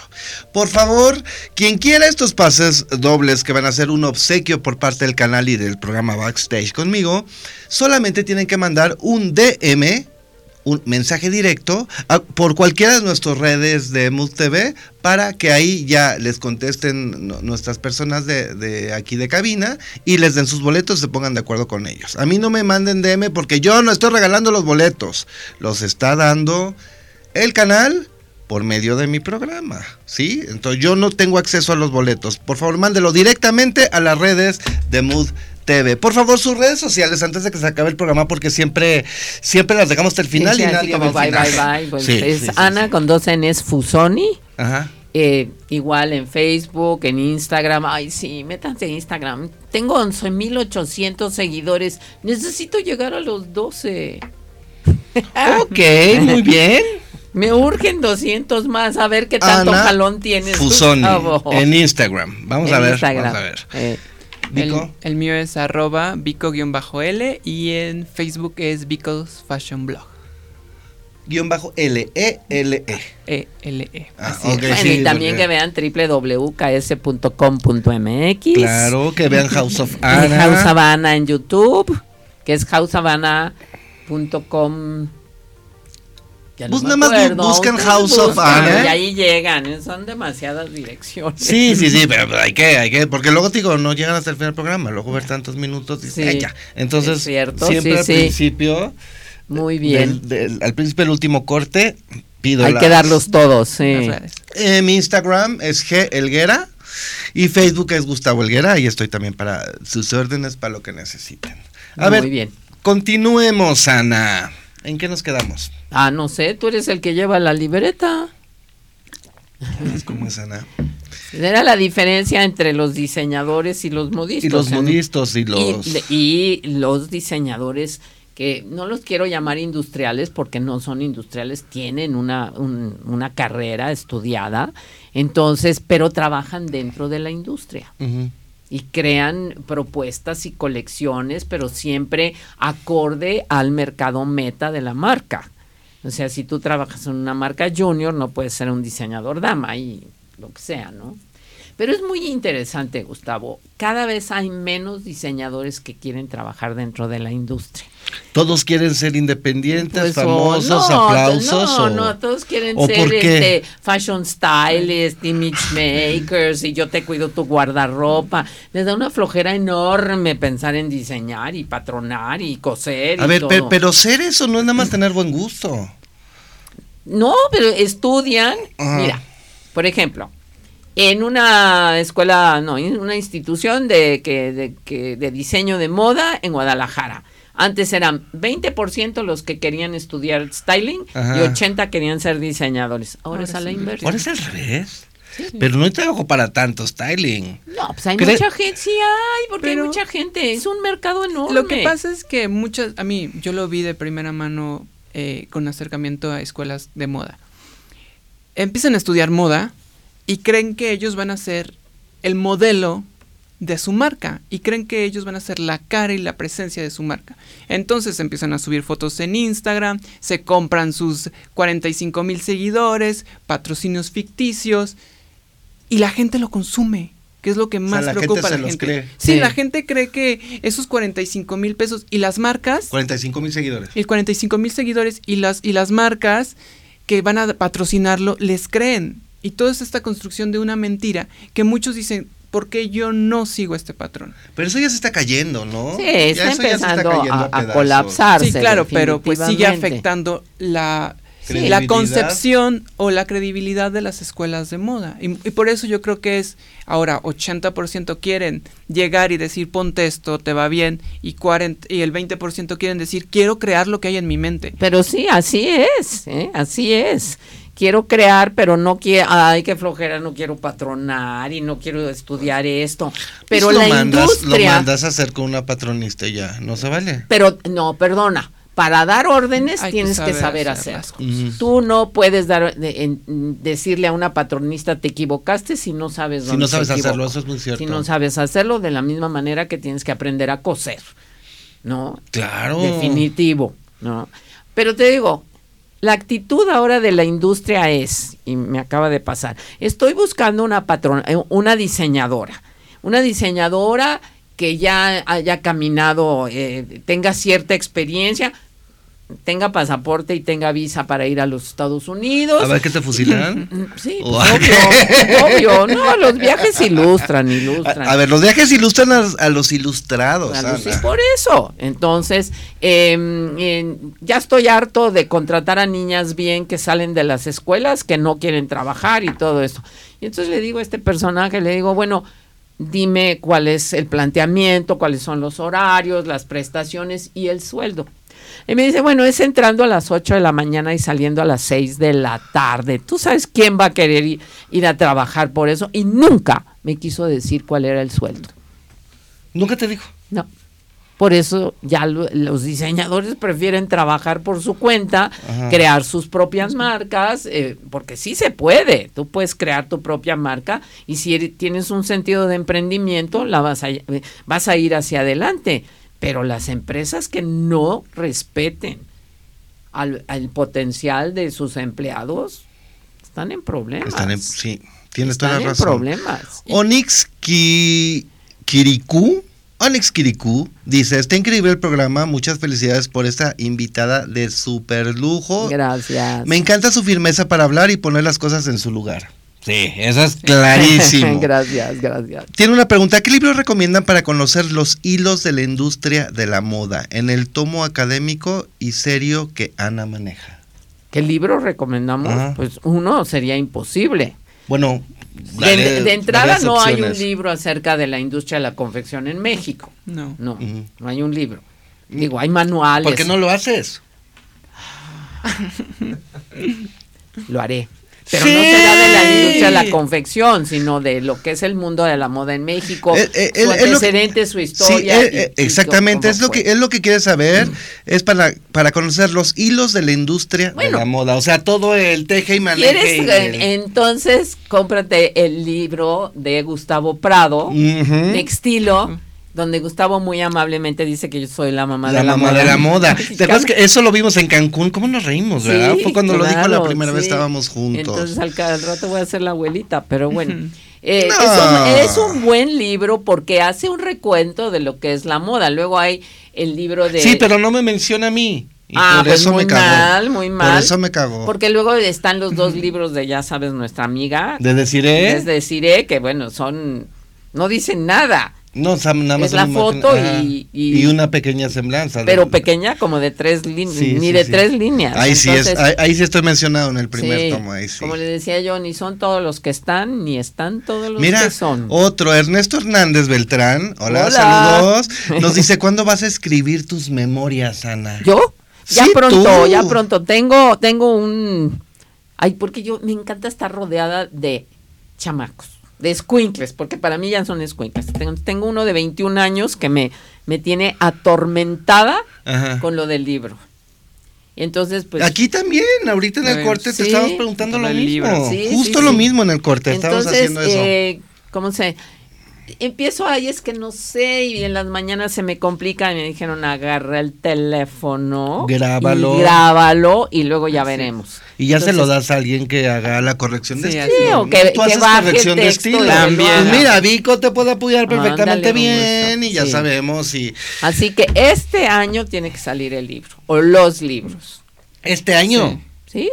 Por favor, quien quiera estos pases dobles que van a ser un obsequio por parte del canal y del programa Backstage conmigo, solamente tienen que mandar un DM un mensaje directo por cualquiera de nuestras redes de Mood TV para que ahí ya les contesten nuestras personas de, aquí de cabina y les den sus boletos y se pongan de acuerdo con ellos. A mí no me manden DM porque yo no estoy regalando los boletos, los está dando el canal por medio de mi programa, ¿sí? Entonces yo no tengo acceso a los boletos. Por favor, mándelo directamente a las redes de Mood TV. Por favor, sus redes sociales antes de que se acabe el programa, porque siempre, siempre las dejamos hasta el final y nadie bye, bye, bye, pues es Ana con dos Ns Fusoni. Ajá. Eh, igual en Facebook, en Instagram. Ay, sí, métanse en Instagram. Tengo 11.800 seguidores. Necesito llegar a los 12. ok, muy bien. Me urgen 200 más. A ver qué tanto jalón tienes. Fusoni. En Instagram. Vamos a ver. Vamos a ver. Eh, el, mío es arroba bico-l y en Facebook es Bico's Fashion Blog. Guión bajo L, E, L, E. E, L, E. Ah, y también que vean www.ks.com.mx. Claro, que vean House of Anna. House of Anna en YouTube, que es pues nada más buscan House of Anna. Y ahí llegan, son demasiadas direcciones. Sí, sí, sí, pero hay que, hay que, porque luego digo, no llegan hasta el final del programa, luego ver tantos minutos y sí, ya. Entonces, siempre al principio. Muy bien. al principio del último corte, pido Hay que darlos todos, sí. Eh, mi Instagram es G Elguera y Facebook es Gustavo Elguera y estoy también para sus órdenes, para lo que necesiten. A Muy ver, bien. continuemos, Ana. ¿En qué nos quedamos? Ah, no sé, tú eres el que lleva la libreta. ¿Cómo es, Ana? Era la diferencia entre los diseñadores y los modistas. Y los modistas y los... Y, los diseñadores que no los quiero llamar industriales porque no son industriales, tienen una, una carrera estudiada, entonces, pero trabajan dentro de la industria y crean propuestas y colecciones, pero siempre acorde al mercado meta de la marca. O sea, si tú trabajas en una marca junior, no puedes ser un diseñador dama y lo que sea, ¿no? Pero es muy interesante, Gustavo. Cada vez hay menos diseñadores que quieren trabajar dentro de la industria. Todos quieren ser independientes, pues, famosos, aplausos. No, no, todos quieren ser este, fashion stylist, image makers, y yo te cuido tu guardarropa. Les da una flojera enorme pensar en diseñar y patronar y coser. A ver, Pero, ser eso no es nada más tener buen gusto. No, pero estudian. Mira, por ejemplo, en una escuela, no, en una institución de, que, de, de diseño de moda en Guadalajara. Antes eran 20% los que querían estudiar styling y 80 querían ser diseñadores. Ahora, es a la inversa. Ahora es al revés. Pero no hay trabajo para tanto styling. No, pues hay mucha gente, sí hay, porque hay mucha gente, es un mercado enorme. Lo que pasa es que muchas, a mí, yo lo vi de primera mano eh, con acercamiento a escuelas de moda. Empiezan a estudiar moda y creen que ellos van a ser el modelo de su marca y creen que ellos van a ser la cara y la presencia de su marca. Entonces empiezan a subir fotos en Instagram, se compran sus 45 mil seguidores, patrocinios ficticios y la gente lo consume. que es lo que más preocupa a la gente? Sí, la gente cree que esos 45 mil pesos y las marcas... 45 mil seguidores. Y 45 mil seguidores y las, y las marcas que van a patrocinarlo les creen. Y toda esta construcción de una mentira que muchos dicen, ¿por qué yo no sigo este patrón? Pero eso ya se está cayendo, ¿no? Sí, está empezando a, colapsarse. Sí, claro, pero pues sigue afectando la la concepción o la credibilidad de las escuelas de moda. Y, por eso yo creo que es, ahora, 80% quieren llegar y decir, ponte esto, te va bien, y, 40, y el 20% quieren decir, quiero crear lo que hay en mi mente. Pero sí, así es, ¿eh? así es quiero crear, pero no quiero, ay, qué flojera, no quiero patronar y no quiero estudiar esto. Pero pues la mandas, Lo mandas a hacer con una patronista y ya, no se vale. Pero, no, perdona, para dar órdenes tienes que saber, hacer. Tú no puedes dar decirle a una patronista te equivocaste si no sabes dónde Si no sabes hacerlo, eso es muy cierto. Si no sabes hacerlo de la misma manera que tienes que aprender a coser. ¿No? Claro. Definitivo, ¿no? Pero te digo, la actitud ahora de la industria es, y me acaba de pasar, estoy buscando una patrona, eh, una diseñadora, una diseñadora que ya haya caminado, eh, tenga cierta experiencia, tenga pasaporte y tenga visa para ir a los Estados Unidos. A ver qué te fusilan. Sí, pues, obvio, obvio. No, los viajes ilustran, ilustran. A, ver, los viajes ilustran a, los ilustrados. sí, por eso. Entonces, em, ya estoy harto de contratar a niñas bien que salen de las escuelas, que no quieren trabajar y todo eso. Y entonces le digo a este personaje, le digo, bueno, dime cuál es el planteamiento, cuáles son los horarios, las prestaciones y el sueldo. Y me dice, bueno, es entrando a las 8 de la mañana y saliendo a las 6 de la tarde. ¿Tú sabes quién va a querer ir, a trabajar por eso? Y nunca me quiso decir cuál era el sueldo. ¿Nunca te dijo? No. Por eso ya los diseñadores prefieren trabajar por su cuenta, crear sus propias marcas, eh, porque sí se puede. Tú puedes crear tu propia marca y si tienes un sentido de emprendimiento, la vas a, vas a ir hacia adelante. Pero las empresas que no respeten al, potencial de sus empleados están en problemas. Están en, sí, tienes toda la razón. problemas. Onyx Kirikou. Onyx Kirikou dice, está increíble el programa, muchas felicidades por esta invitada de super lujo. Gracias. Me encanta su firmeza para hablar y poner las cosas en su lugar. Sí, eso es clarísimo. gracias, gracias. Tiene una pregunta. ¿Qué libros recomiendan para conocer los hilos de la industria de la moda en el tomo académico y serio que Ana maneja? ¿Qué libro recomendamos? Pues uno sería imposible. Bueno, de, entrada no hay un libro acerca de la industria de la confección en México. No. No, no hay un libro. Digo, hay manuales. ¿Por qué no lo haces? lo haré. Pero no será de la industria de la confección, sino de lo que es el mundo de la moda en México, eh, eh, su antecedente, su historia. Eh, exactamente, es lo que es lo que quiere saber, mm. es para, para conocer los hilos de la industria de la moda, o sea, todo el teje y maneje. Entonces, cómprate el libro de Gustavo Prado, Textilo donde Gustavo muy amablemente dice que yo soy la mamá de la mamá de la moda. ¿Te acuerdas que eso lo vimos en Cancún? ¿Cómo nos reímos, verdad? Fue cuando lo dijo la primera vez estábamos juntos. Entonces al, rato voy a ser la abuelita, pero bueno. Eh, es, un, buen libro porque hace un recuento de lo que es la moda. Luego hay el libro de... Sí, pero no me menciona a mí. ah, pues muy mal, muy mal. Por eso me cagó. Porque luego están los dos libros de, ya sabes, nuestra amiga. De Deciré. De Deciré, que bueno, son... No dicen nada. No, nada más es la foto y, y, una pequeña semblanza. Pero pequeña como de tres líneas, ni de tres líneas. Ahí sí es, ahí, sí estoy mencionado en el primer tomo, ahí. Como le decía yo, ni son todos los que están, ni están todos los que son. otro, Ernesto Hernández Beltrán, hola, saludos, nos dice, ¿cuándo vas a escribir tus memorias, Ana? ¿Yo? Ya pronto, ya pronto. Tengo, tengo un... Ay, porque yo me encanta estar rodeada de chamacos de squinkles, porque para mí ya son squinkles. Tengo, uno de 21 años que me, me tiene atormentada con lo del libro. Entonces, pues. Aquí también, ahorita en el corte te estábamos preguntando lo mismo. Justo lo mismo en el corte, estábamos haciendo eso. Eh, ¿Cómo se.? Empiezo ahí, es que no sé, y en las mañanas se me complica y me dijeron, agarra el teléfono. Grábalo. Y grábalo y luego ya veremos. Y ya se lo das a alguien que haga la corrección de estilo. Sí, que, corrección de estilo. También. Pues mira, Vico te puede apoyar perfectamente bien y ya sabemos. Y... Así que este año tiene que salir el libro, o los libros. ¿Este año?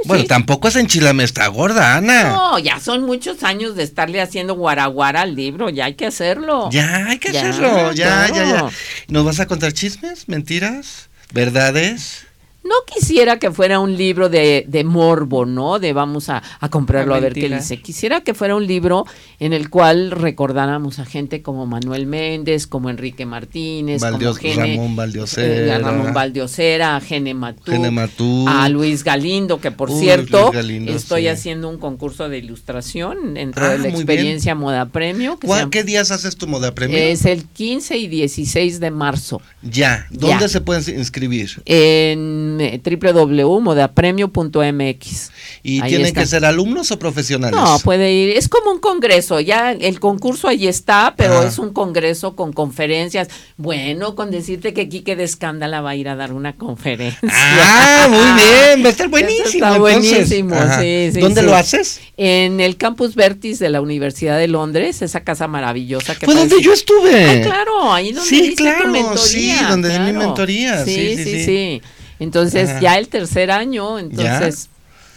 Bueno, tampoco es enchilame esta gorda, Ana. No, ya son muchos años de estarle haciendo guaraguara al libro, ya hay que hacerlo. Ya hay que hacerlo, ya, ya, ya. ¿Nos vas a contar chismes, mentiras, verdades? No quisiera que fuera un libro de, de morbo, ¿no? De vamos a, a comprarlo a ver qué dice. Quisiera que fuera un libro en el cual recordáramos a gente como Manuel Méndez, como Enrique Martínez, como Ramón Valdiosera, eh, Ramón Valdiosera, a Gene Matú, a Luis Galindo, que por cierto estoy haciendo un concurso de ilustración dentro ah, de la experiencia Moda Premio. ¿Qué días haces tu Moda Premio? Es el 15 y 16 de marzo. Ya, ¿dónde se pueden inscribir? En www.modapremio.mx. ¿Y tienen que ser alumnos o profesionales? No, puede ir, es como un congreso, ya el concurso ahí está, pero es un congreso con conferencias. Bueno, con decirte que Quique de Escándala va a ir a dar una conferencia. Ah, muy bien, va a estar buenísimo. Está buenísimo, sí, sí. ¿Dónde lo haces? En el Campus Vertis de la Universidad de Londres, esa casa maravillosa que Fue donde yo estuve. Ah, claro, ahí donde sí, claro, mentoría. Sí, donde di mi mentoría. Sí, sí, sí. Entonces, ya el tercer año, entonces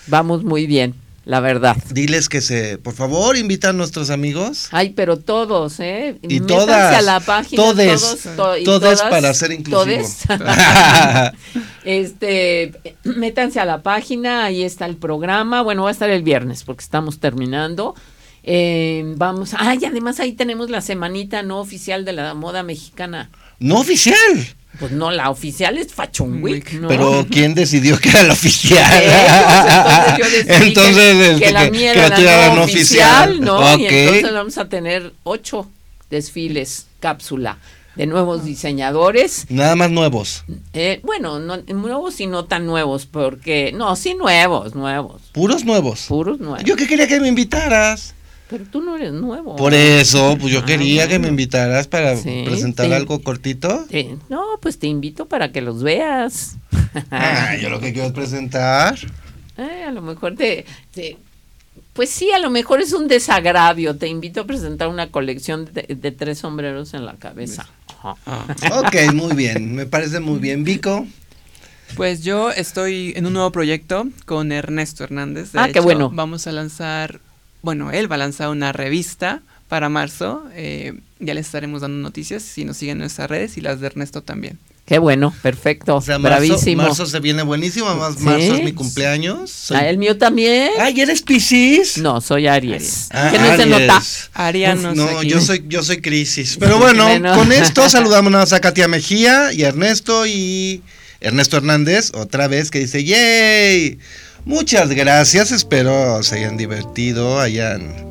vamos muy bien la verdad. Diles que se, por favor, invitan a nuestros amigos. Ay, pero todos, ¿eh? Y todas. a la página. Todos. todos para ser inclusivo. este, métanse a la página, ahí está el programa. Bueno, va a estar el viernes porque estamos terminando. Eh, vamos, ay, además ahí tenemos la semanita no oficial de la moda mexicana. No oficial. Pues no, la oficial es Fashion Week, ¿no? Pero ¿quién decidió que era la oficial? entonces yo decidí entonces, que, que, la mía era la no oficial, ¿no? Y entonces vamos a tener ocho desfiles cápsula de nuevos diseñadores. Nada más nuevos. Eh, bueno, no, nuevos y no tan nuevos, porque, no, sí nuevos, nuevos. Puros nuevos. Puros nuevos. Yo que quería que me invitaras. Pero tú no eres nuevo. Por eso, pues yo ah, quería que me invitaras para presentar algo cortito. no, pues te invito para que los veas. Ah, yo lo que quiero es presentar. Eh, a lo mejor te, Pues sí, a lo mejor es un desagravio. Te invito a presentar una colección de, tres sombreros en la cabeza. Ah. ok, muy bien. Me parece muy bien. Vico. Pues yo estoy en un nuevo proyecto con Ernesto Hernández. ah, qué bueno. Vamos a lanzar bueno, él va a lanzar una revista para marzo. Eh, ya les estaremos dando noticias si nos siguen en nuestras redes y las de Ernesto también. Qué bueno, perfecto. O sea, bravísimo. Marzo, se viene buenísimo, más marzo es mi cumpleaños. Ah, el mío también. Ay, ¿eres Piscis? No, soy Aries. Ah, ¿Qué no se nota? Ariano. No, yo soy yo soy Crisis. Pero bueno, con esto saludamos a Katia Mejía y a Ernesto y Ernesto Hernández otra vez que dice, "Yay!" Muchas gracias, espero se hayan divertido, hayan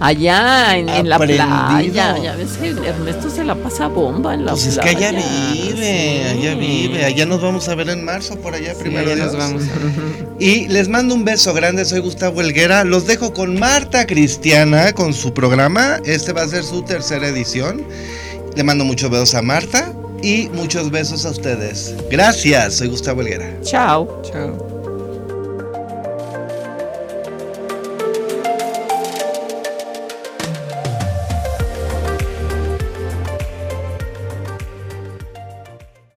allá en, la playa. Ya ves que Ernesto se la pasa bomba en la pues playa. es que allá vive, allá vive. Allá nos vamos a ver en marzo por allá primero. Nos vamos. Y les mando un beso grande, soy Gustavo Helguera. Los dejo con Marta Cristiana con su programa. Este va a ser su tercera edición. Le mando muchos besos a Marta y muchos besos a ustedes. Gracias, soy Gustavo Helguera. Chao. Chao.